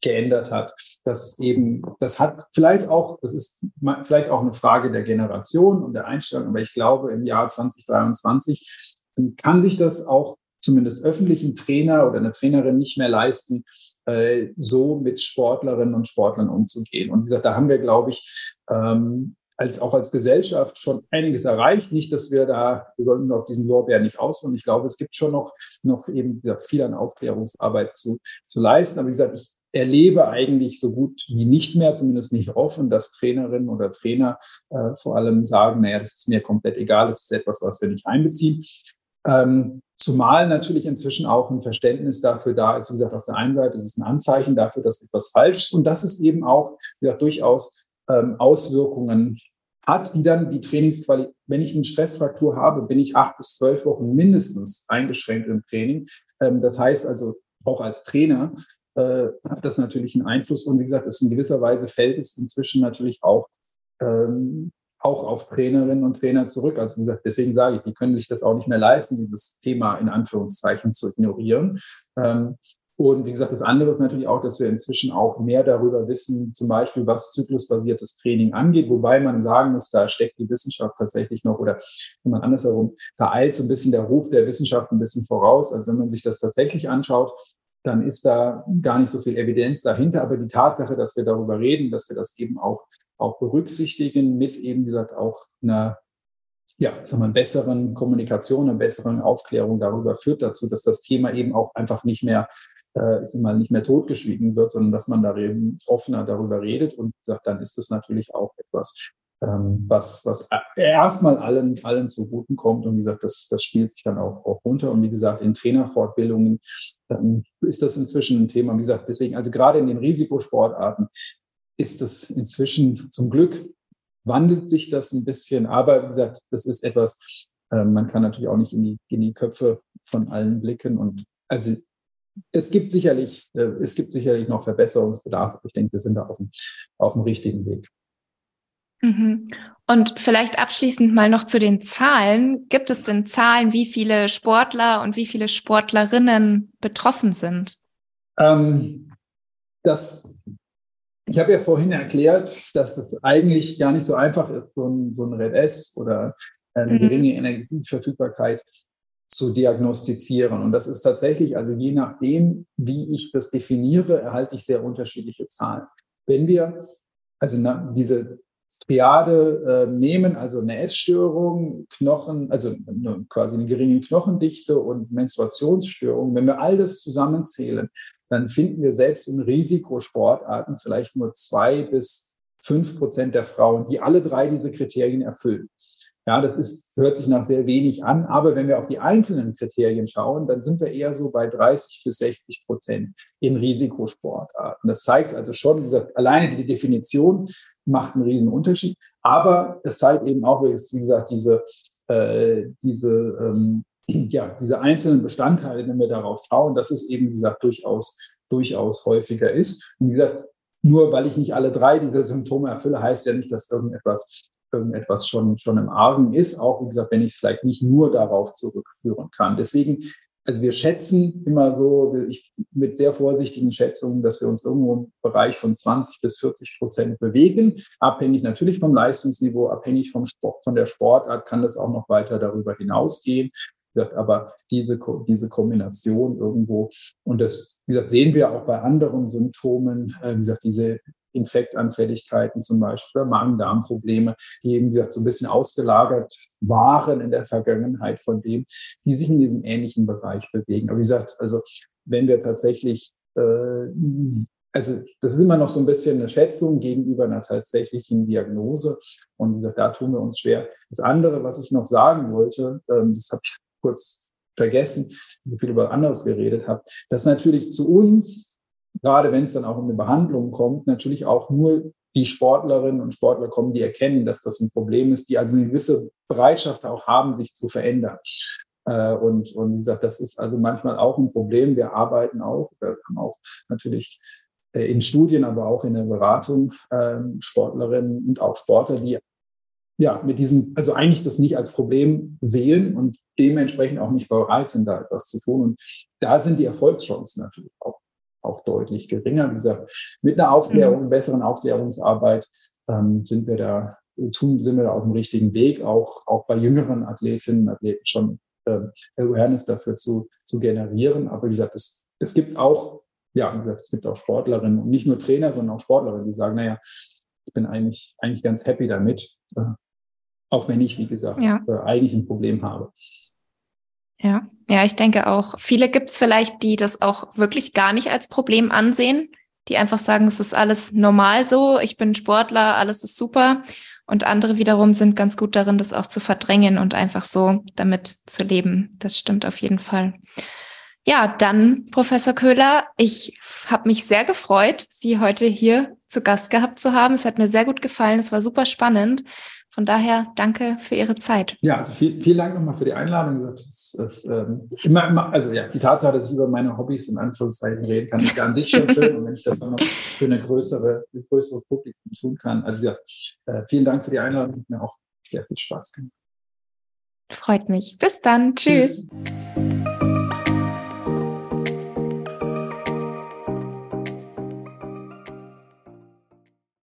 geändert hat. Das eben, das hat vielleicht auch, das ist vielleicht auch eine Frage der Generation und der Einstellung, aber ich glaube, im Jahr 2023 kann sich das auch zumindest öffentlichen Trainer oder eine Trainerin nicht mehr leisten, äh, so mit Sportlerinnen und Sportlern umzugehen. Und wie gesagt, da haben wir, glaube ich, ähm, als auch als Gesellschaft schon einiges erreicht. Nicht, dass wir da, wir sollten noch diesen Lorbeer nicht ausruhen. Ich glaube, es gibt schon noch, noch eben gesagt, viel an Aufklärungsarbeit zu, zu leisten. Aber wie gesagt, ich erlebe eigentlich so gut wie nicht mehr, zumindest nicht offen, dass Trainerinnen oder Trainer äh, vor allem sagen, naja, das ist mir komplett egal, das ist etwas, was wir nicht einbeziehen. Ähm, zumal natürlich inzwischen auch ein Verständnis dafür da ist. Wie gesagt, auf der einen Seite ist es ein Anzeichen dafür, dass etwas falsch ist und dass es eben auch wie gesagt, durchaus ähm, Auswirkungen hat, die dann die Trainingsqualität, wenn ich eine Stressfraktur habe, bin ich acht bis zwölf Wochen mindestens eingeschränkt im Training. Ähm, das heißt also, auch als Trainer äh, hat das natürlich einen Einfluss und wie gesagt, es in gewisser Weise fällt es inzwischen natürlich auch ähm, auch auf Trainerinnen und Trainer zurück. Also wie gesagt, deswegen sage ich, die können sich das auch nicht mehr leisten, dieses Thema in Anführungszeichen zu ignorieren. Ähm, und wie gesagt, das andere ist natürlich auch, dass wir inzwischen auch mehr darüber wissen, zum Beispiel was zyklusbasiertes Training angeht, wobei man sagen muss, da steckt die Wissenschaft tatsächlich noch oder wenn man andersherum, da eilt so ein bisschen der Ruf der Wissenschaft ein bisschen voraus. Also wenn man sich das tatsächlich anschaut, dann ist da gar nicht so viel Evidenz dahinter. Aber die Tatsache, dass wir darüber reden, dass wir das eben auch, auch berücksichtigen mit eben, wie gesagt, auch einer ja, sagen wir, besseren Kommunikation, einer besseren Aufklärung darüber führt dazu, dass das Thema eben auch einfach nicht mehr, äh, ich mal, nicht mehr totgeschwiegen wird, sondern dass man da eben offener darüber redet und sagt, dann ist das natürlich auch etwas, ähm, was, was erstmal allen, allen zuguten kommt. Und wie gesagt, das, das spielt sich dann auch, auch runter. Und wie gesagt, in Trainerfortbildungen ähm, ist das inzwischen ein Thema. Wie gesagt, deswegen, also gerade in den Risikosportarten ist das inzwischen zum Glück wandelt sich das ein bisschen. Aber wie gesagt, das ist etwas, äh, man kann natürlich auch nicht in die, in die Köpfe von allen blicken. Und also es gibt sicherlich, äh, es gibt sicherlich noch Verbesserungsbedarf. Ich denke, wir sind da auf dem, auf dem richtigen Weg. Mhm. Und vielleicht abschließend mal noch zu den Zahlen. Gibt es denn Zahlen, wie viele Sportler und wie viele Sportlerinnen betroffen sind? Ähm, das, ich habe ja vorhin erklärt, dass es eigentlich gar nicht so einfach ist, so ein, so ein Red S oder eine mhm. geringe Energieverfügbarkeit zu diagnostizieren. Und das ist tatsächlich, also je nachdem, wie ich das definiere, erhalte ich sehr unterschiedliche Zahlen. Wenn wir also na, diese Triade äh, nehmen, also eine Essstörung, Knochen, also quasi eine geringe Knochendichte und Menstruationsstörung, wenn wir all das zusammenzählen, dann finden wir selbst in Risikosportarten vielleicht nur zwei bis fünf Prozent der Frauen, die alle drei diese Kriterien erfüllen. Ja, das ist, hört sich nach sehr wenig an, aber wenn wir auf die einzelnen Kriterien schauen, dann sind wir eher so bei 30 bis 60 Prozent in Risikosportarten. Das zeigt also schon, wie gesagt, alleine die Definition macht einen riesen Unterschied, aber es zeigt eben auch, wie gesagt, diese, äh, diese, ähm, ja, diese einzelnen Bestandteile, wenn wir darauf schauen, dass es eben, wie gesagt, durchaus, durchaus häufiger ist. Und wie gesagt, nur weil ich nicht alle drei dieser Symptome erfülle, heißt ja nicht, dass irgendetwas irgendetwas schon, schon im Argen ist, auch wie gesagt, wenn ich es vielleicht nicht nur darauf zurückführen kann. Deswegen, also wir schätzen immer so, ich, mit sehr vorsichtigen Schätzungen, dass wir uns irgendwo im Bereich von 20 bis 40 Prozent bewegen, abhängig natürlich vom Leistungsniveau, abhängig vom Sport, von der Sportart kann das auch noch weiter darüber hinausgehen. Gesagt, aber diese, diese Kombination irgendwo, und das, wie gesagt, sehen wir auch bei anderen Symptomen, äh, wie gesagt, diese Infektanfälligkeiten zum Beispiel oder Magen-Darm-Probleme, die eben, wie gesagt, so ein bisschen ausgelagert waren in der Vergangenheit von dem, die sich in diesem ähnlichen Bereich bewegen. Aber wie gesagt, also wenn wir tatsächlich äh, also das ist immer noch so ein bisschen eine Schätzung gegenüber einer tatsächlichen Diagnose. Und wie gesagt, da tun wir uns schwer. Das andere, was ich noch sagen wollte, ähm, das habe ich kurz vergessen, wie viel über anderes geredet habe, dass natürlich zu uns gerade wenn es dann auch um eine Behandlung kommt, natürlich auch nur die Sportlerinnen und Sportler kommen, die erkennen, dass das ein Problem ist, die also eine gewisse Bereitschaft auch haben, sich zu verändern. Äh, und, und wie gesagt, das ist also manchmal auch ein Problem. Wir arbeiten auch, wir haben auch natürlich äh, in Studien, aber auch in der Beratung ähm, Sportlerinnen und auch Sportler, die ja mit diesem, also eigentlich das nicht als Problem sehen und dementsprechend auch nicht bereit sind, da etwas zu tun. Und da sind die Erfolgschancen natürlich auch auch deutlich geringer. Wie gesagt, mit einer Aufklärung, mhm. besseren Aufklärungsarbeit ähm, sind wir da, tun, sind wir da auf dem richtigen Weg, auch, auch bei jüngeren Athletinnen, Athleten schon äh, Awareness dafür zu, zu generieren. Aber wie gesagt, es, es gibt auch, ja, wie gesagt, es gibt auch Sportlerinnen und nicht nur Trainer, sondern auch Sportlerinnen, die sagen, naja, ich bin eigentlich, eigentlich ganz happy damit, äh, auch wenn ich, wie gesagt, ja. äh, eigentlich ein Problem habe. Ja, ja, ich denke auch. Viele gibt es vielleicht, die das auch wirklich gar nicht als Problem ansehen, die einfach sagen, es ist alles normal so, ich bin Sportler, alles ist super. Und andere wiederum sind ganz gut darin, das auch zu verdrängen und einfach so damit zu leben. Das stimmt auf jeden Fall. Ja, dann, Professor Köhler, ich habe mich sehr gefreut, Sie heute hier zu Gast gehabt zu haben. Es hat mir sehr gut gefallen. Es war super spannend. Von daher danke für Ihre Zeit. Ja, also viel, vielen Dank nochmal für die Einladung. Das, das, ähm, immer, immer, also ja, die Tatsache, dass ich über meine Hobbys in Anführungszeichen reden kann, ist ja an sich schon schön. Und wenn ich das dann noch für eine größere, ein größeres Publikum tun kann. Also ja, äh, vielen Dank für die Einladung. Hat mir auch sehr viel Spaß gemacht. Freut mich. Bis dann. Tschüss. Tschüss.